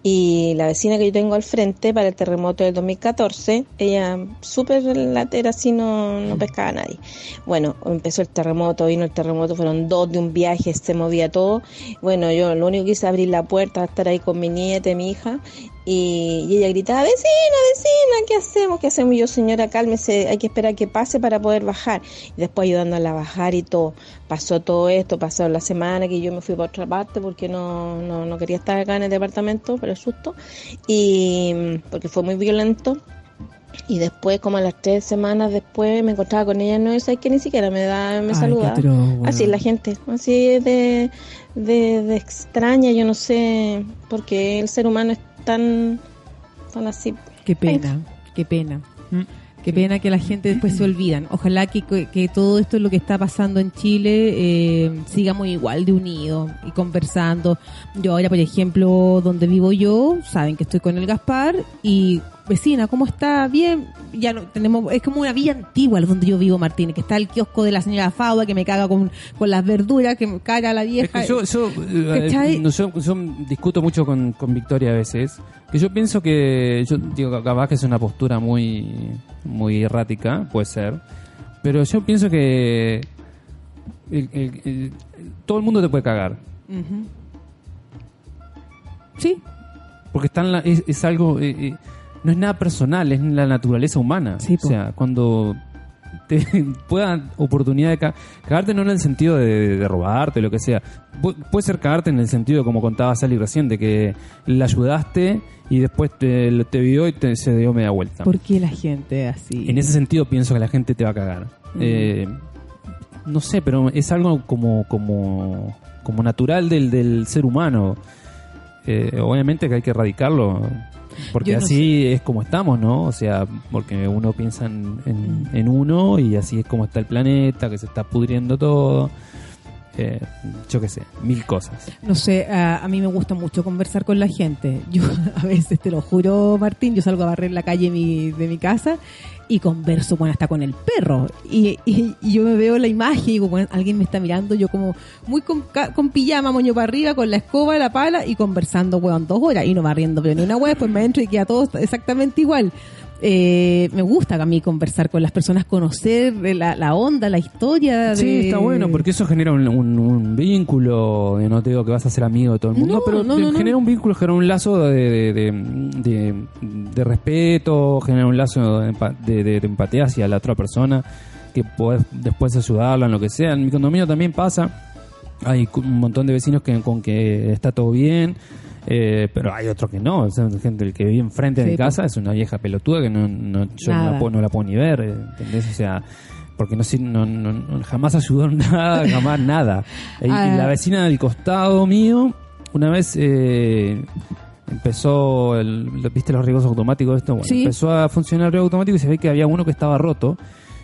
Y la vecina que yo tengo al frente para el terremoto del 2014, ella súper latera, así no, no pescaba a nadie. Bueno, empezó el terremoto, vino el terremoto, fueron dos de un viaje, se movía todo. Bueno, yo lo único que hice abrir la puerta, estar ahí con mi nieta, y mi hija, y, ella gritaba, vecina, vecina, ¿qué hacemos? ¿Qué hacemos? Y yo, señora, cálmese, hay que esperar que pase para poder bajar. Y después ayudándola a bajar y todo. Pasó todo esto, pasó la semana que yo me fui para otra parte porque no, no, no quería estar acá en el departamento, por el susto. Y porque fue muy violento. Y después, como a las tres semanas después, me encontraba con ella, no es que ni siquiera me da, me Ay, saluda. Así la gente, así de, de extraña, yo no sé, porque el ser humano es tan, tan así. Qué pena, qué pena. Mm. Qué pena que la gente después se olvidan. Ojalá que, que todo esto lo que está pasando en Chile eh, sigamos igual de unidos y conversando. Yo ahora, por ejemplo, donde vivo yo, saben que estoy con el Gaspar y vecina, ¿cómo está? Bien. Ya no tenemos, es como una villa antigua donde yo vivo, Martín, que está el kiosco de la señora Fauda que me caga con, con las verduras, que me caga la Es vieja. que yo, yo, eh, yo, yo discuto mucho con, con Victoria a veces, que yo pienso que, yo digo, capaz que es una postura muy, muy errática, puede ser, pero yo pienso que el- el- el- todo el mundo te puede cagar. Sí, porque está en la- es, es algo, eh, eh, no es nada personal, es la naturaleza humana. Sí, o sea, cuando te puedan oportunidad de ca- cagarte no en el sentido de, de robarte lo que sea. Pu- puede ser cagarte en el sentido como contaba Sally recién de que la ayudaste y después te, te vio y te, se dio media vuelta. ¿por qué la gente así? en ese sentido pienso que la gente te va a cagar. Eh, no sé pero es algo como como como natural del, del ser humano. Eh, obviamente que hay que erradicarlo porque no así es como estamos, ¿no? O sea, porque uno piensa en, en- en uno y así es como está el planeta, que se está pudriendo todo. Eh, yo qué sé, mil cosas. No sé, a, a mí me gusta mucho conversar con la gente. Yo a veces, te lo juro, Martín, yo salgo a barrer la calle mi, de mi casa y converso bueno, hasta con el perro. Y, y- y yo me veo la imagen y digo, bueno, alguien me está mirando, yo como muy con, con pijama, moño para arriba, con la escoba, la pala y conversando, weón, dos horas y no barriendo pero ni una web, pues me entro y queda todo exactamente igual. Eh, me gusta a mí conversar con las personas, conocer la, la onda, la historia. De... Sí, está bueno, porque eso genera un, un- un vínculo. No te digo que vas a ser amigo de todo el mundo, No, pero no, no, genera un vínculo, genera un lazo de, respeto, genera un lazo de, de- de- de empatía hacia la otra persona, que podés después ayudarla en lo que sea. En mi condominio también pasa. Hay un montón de vecinos que con que está todo bien. eh, pero hay otros que no, o sea, gente el que vive enfrente de Sí, mi casa es una vieja pelotuda que no, no- yo no la, puedo, no la puedo ni ver, ¿entendés? O sea, porque no, no, no- jamás ayudó nada, jamás nada. Y, y Ah. la vecina del costado mío, una vez eh, empezó, el, ¿viste los riegos automáticos? Esto? Bueno, Sí. empezó a funcionar el riego automático y se ve que había uno que estaba roto.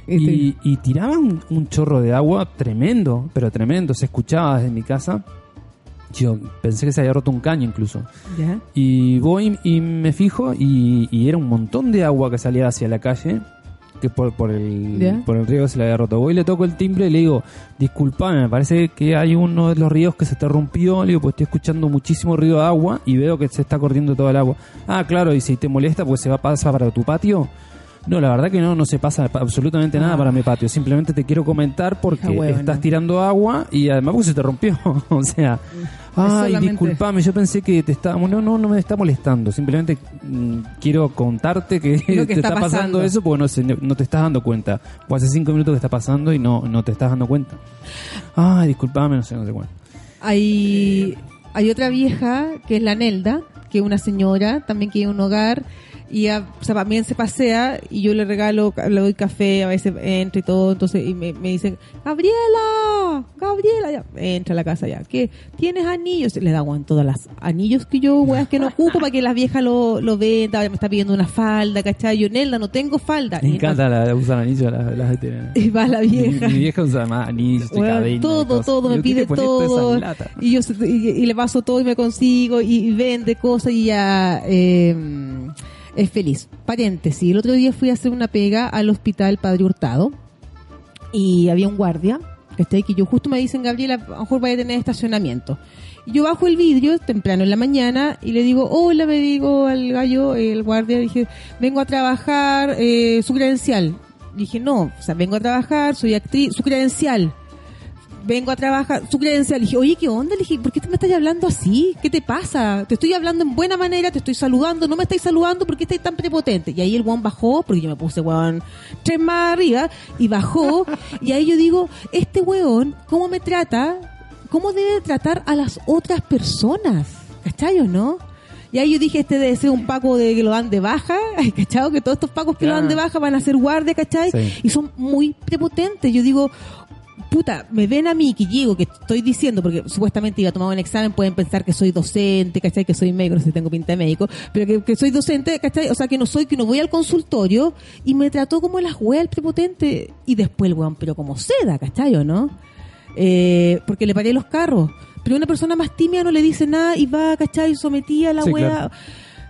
Este- Y, y tiraba un, un chorro de agua tremendo, pero tremendo, se escuchaba desde mi casa. Yo pensé que se había roto un caño incluso. ¿Ya? Y voy y me fijo y, y era un montón de agua que salía hacia la calle, que por, por, el, por el río se le había roto. Voy y le toco el timbre y le digo, disculpame, me parece que hay uno de los ríos que se te rompió. Le digo, pues estoy escuchando muchísimo ruido de agua y veo que se está corriendo todo el agua. Ah, claro, y si te molesta, pues se va a pasar para tu patio. No, la verdad que no, no se pasa absolutamente nada Ah. para mi patio. Simplemente te quiero comentar porque Hija huevona. estás tirando agua y además porque se te rompió. o sea, Ay, solamente- disculpame, yo pensé que te estaba... No, no, no me está molestando. Simplemente mm, quiero contarte que, te está está, pasando. pasando. eso porque no, se- no te estás dando cuenta. O hace cinco minutos que está pasando y no, no te estás dando cuenta. Ay, disculpame, no sé, no sé cuánto. Hay, hay otra vieja que es la Nelda, que es una señora también que tiene un hogar y a- o sea, también se pasea y yo le regalo, le doy café, a veces entra y todo, entonces y me, me dicen, Gabriela, Gabriela, ya, entra a la casa ya, ¿qué? ¿Tienes anillos? Le da en todas las anillos que yo, weas, que no ocupo para que las viejas lo, lo ahora me está pidiendo una falda, ¿cachai? Yo, Nelda, no tengo falda. Me Y encanta la, usar anillos las, de- Y va la Mi, vieja. mi vieja usa más anillos Weón, cadenas y todo, todo, me Yo, ¿qué pide todo. Y yo y, y le paso todo y me consigo y, y vende cosas y ya eh, es feliz. Paréntesis, el otro día fui a hacer una pega al hospital Padre Hurtado y había un guardia, ¿cachai? Que yo justo me dicen, Gabriela, a lo mejor vaya a tener estacionamiento. Yo bajo el vidrio temprano en la mañana y le digo, hola, me digo al gallo, el guardia, dije, vengo a trabajar, eh, su credencial. Dije, no, o sea, vengo a trabajar, soy actriz, su credencial vengo a trabajar, su credencial. Le dije, oye, ¿qué onda? Le dije, ¿por qué te me estás hablando así? ¿Qué te pasa? Te estoy hablando en buena manera, te estoy saludando, no me estáis saludando, ¿por qué estáis tan prepotente? Y ahí el guan bajó, porque yo me puse guan tres más arriba, y bajó, y ahí yo digo, este weón, ¿cómo me trata? ¿Cómo debe tratar a las otras personas? ¿Cachai o no? Y ahí yo dije, este debe ser un paco de que lo dan de baja, ¿cachai? Que todos estos pacos que lo dan de baja van a ser guardia, ¿cachai? Sí. Y son muy prepotentes. Yo digo, puta, me ven a mí que llego, que estoy diciendo, porque supuestamente iba a tomar un examen, pueden pensar que soy docente, ¿cachai? Que soy médico, no sé si tengo pinta de médico, pero que, que soy docente, ¿cachai? O sea, que no soy, que no voy al consultorio, y me trató como las weas el prepotente, y después el weón, pero como seda, ¿cachai? ¿O no? Eh, porque le paré los carros. Pero una persona más tímida no le dice nada y va, ¿cachai? Sometía a la Sí, wea. claro.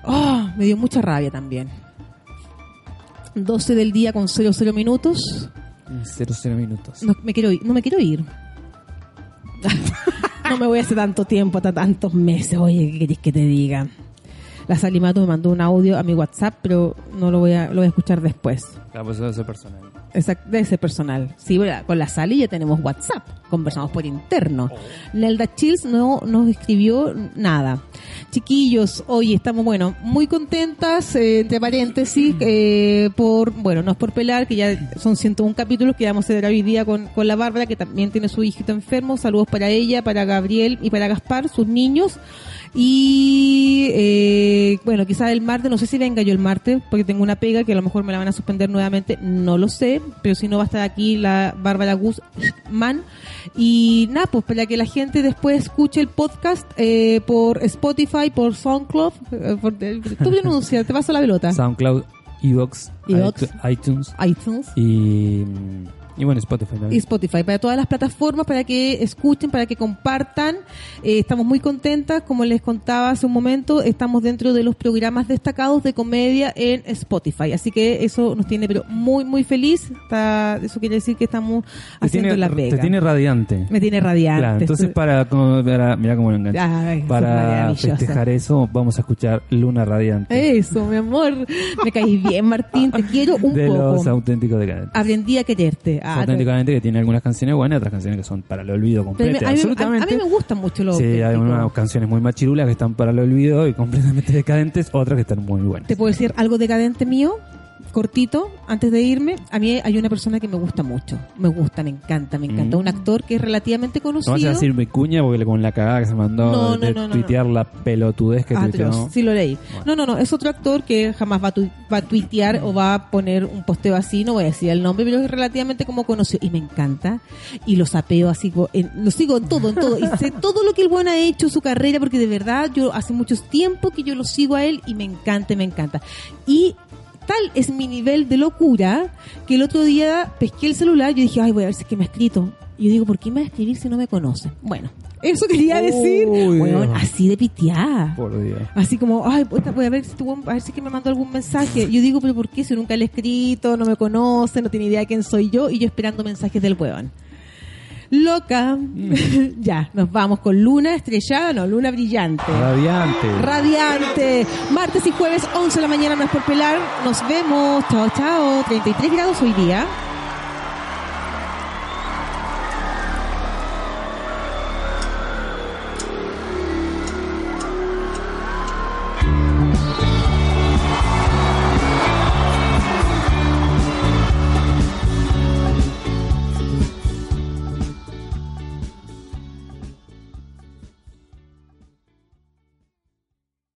Oh, me dio mucha rabia también. 12 del día con 00 minutos. Cero, cero minutos. No me quiero ir. No me quiero ir. no me voy hace tanto tiempo, hasta tantos meses. Oye, ¿qué querés que te diga? La Salimato me mandó un audio a mi WhatsApp, pero no lo voy a, lo voy a escuchar después. Claro, pues eso debe ser personal. Exacto, debe ser personal. Sí, con la Sally ya tenemos WhatsApp, conversamos por interno. Nelda Chills no nos escribió nada. Chiquillos, hoy estamos, bueno, muy contentas, eh, entre paréntesis, eh, por, bueno, no es por pelar, que ya son 101 capítulos que vamos a hacer hoy día con, con la Bárbara, que también tiene su hijito enfermo. Saludos para ella, para Gabriel y para Gaspar, sus niños. Y eh, bueno, quizás el martes, no sé si venga yo el martes, porque tengo una pega que a lo mejor me la van a suspender nuevamente, no lo sé, pero si no va a estar aquí la Bárbara Guzmán. Y nada, pues para que la gente después escuche el podcast eh, por Spotify, por SoundCloud, eh, por, tú pronuncias, te paso la pelota. SoundCloud, Evox, Evox. iTu- iTunes iTunes y, y bueno, Spotify y. Spotify, para todas las plataformas, para que escuchen, para que compartan. Eh, estamos muy contentas, como les contaba hace un momento, estamos dentro de los programas destacados de comedia en Spotify. Así que eso nos tiene pero muy, muy feliz. Está, eso quiere decir que estamos haciendo tiene, la te tiene radiante. Me tiene radiante. Claro, entonces Estoy- para, mira cómo lo enganché. Para festejar eso, vamos a escuchar Luna Radiante Eso, mi amor. Me caís bien, Martín. Te quiero un de los poco. auténticos decadentes. Aprendí a quererte. Ah, auténticamente que tiene algunas canciones buenas y otras canciones que son para el olvido a- absolutamente. a mí me gustan mucho los Sí, hay unas canciones muy machirulas que están para el olvido y completamente decadentes, otras que están muy buenas. ¿Te puedo decir algo decadente mío? Cortito, antes de irme. A mí hay una persona que me gusta mucho. Me gusta, me encanta, me encanta. Mm. Un actor que es relativamente No conocido. vas a decir Vicuña porque con la cagada que se mandó No, no, de no, no, tuitear la pelotudez que Atroz, tuiteó. sí lo leí. Bueno. No, no, no, es otro actor que jamás va a, tu- va a tuitear o va a poner un posteo así, no voy a decir el nombre, pero es relativamente como conocido y me encanta. Y lo sapeo así, en- lo sigo en todo, en todo. Y sé todo lo que el buen ha hecho, su carrera, porque de verdad yo hace mucho tiempo que yo lo sigo a él y me encanta, me encanta. Y tal es mi nivel de locura que el otro día pesqué el celular y dije, ay, voy a ver si es que me ha escrito. Y yo digo, ¿por qué me va a escribir si no me conoce? Bueno, eso quería decir. Así de piteada. Por Dios. Así como, ay, voy a ver si weón- a ver si es que me mandó algún mensaje. Yo digo, pero ¿por qué? Si nunca le he escrito, no me conoce, no tiene idea de quién soy yo, y yo esperando mensajes del weón. Loca. ya, nos vamos con luna estrellada, no, luna brillante. Radiante. Radiante. Martes y jueves, 11 de la mañana, no es por pelar. Nos vemos. Chao, chao. 33 grados hoy día.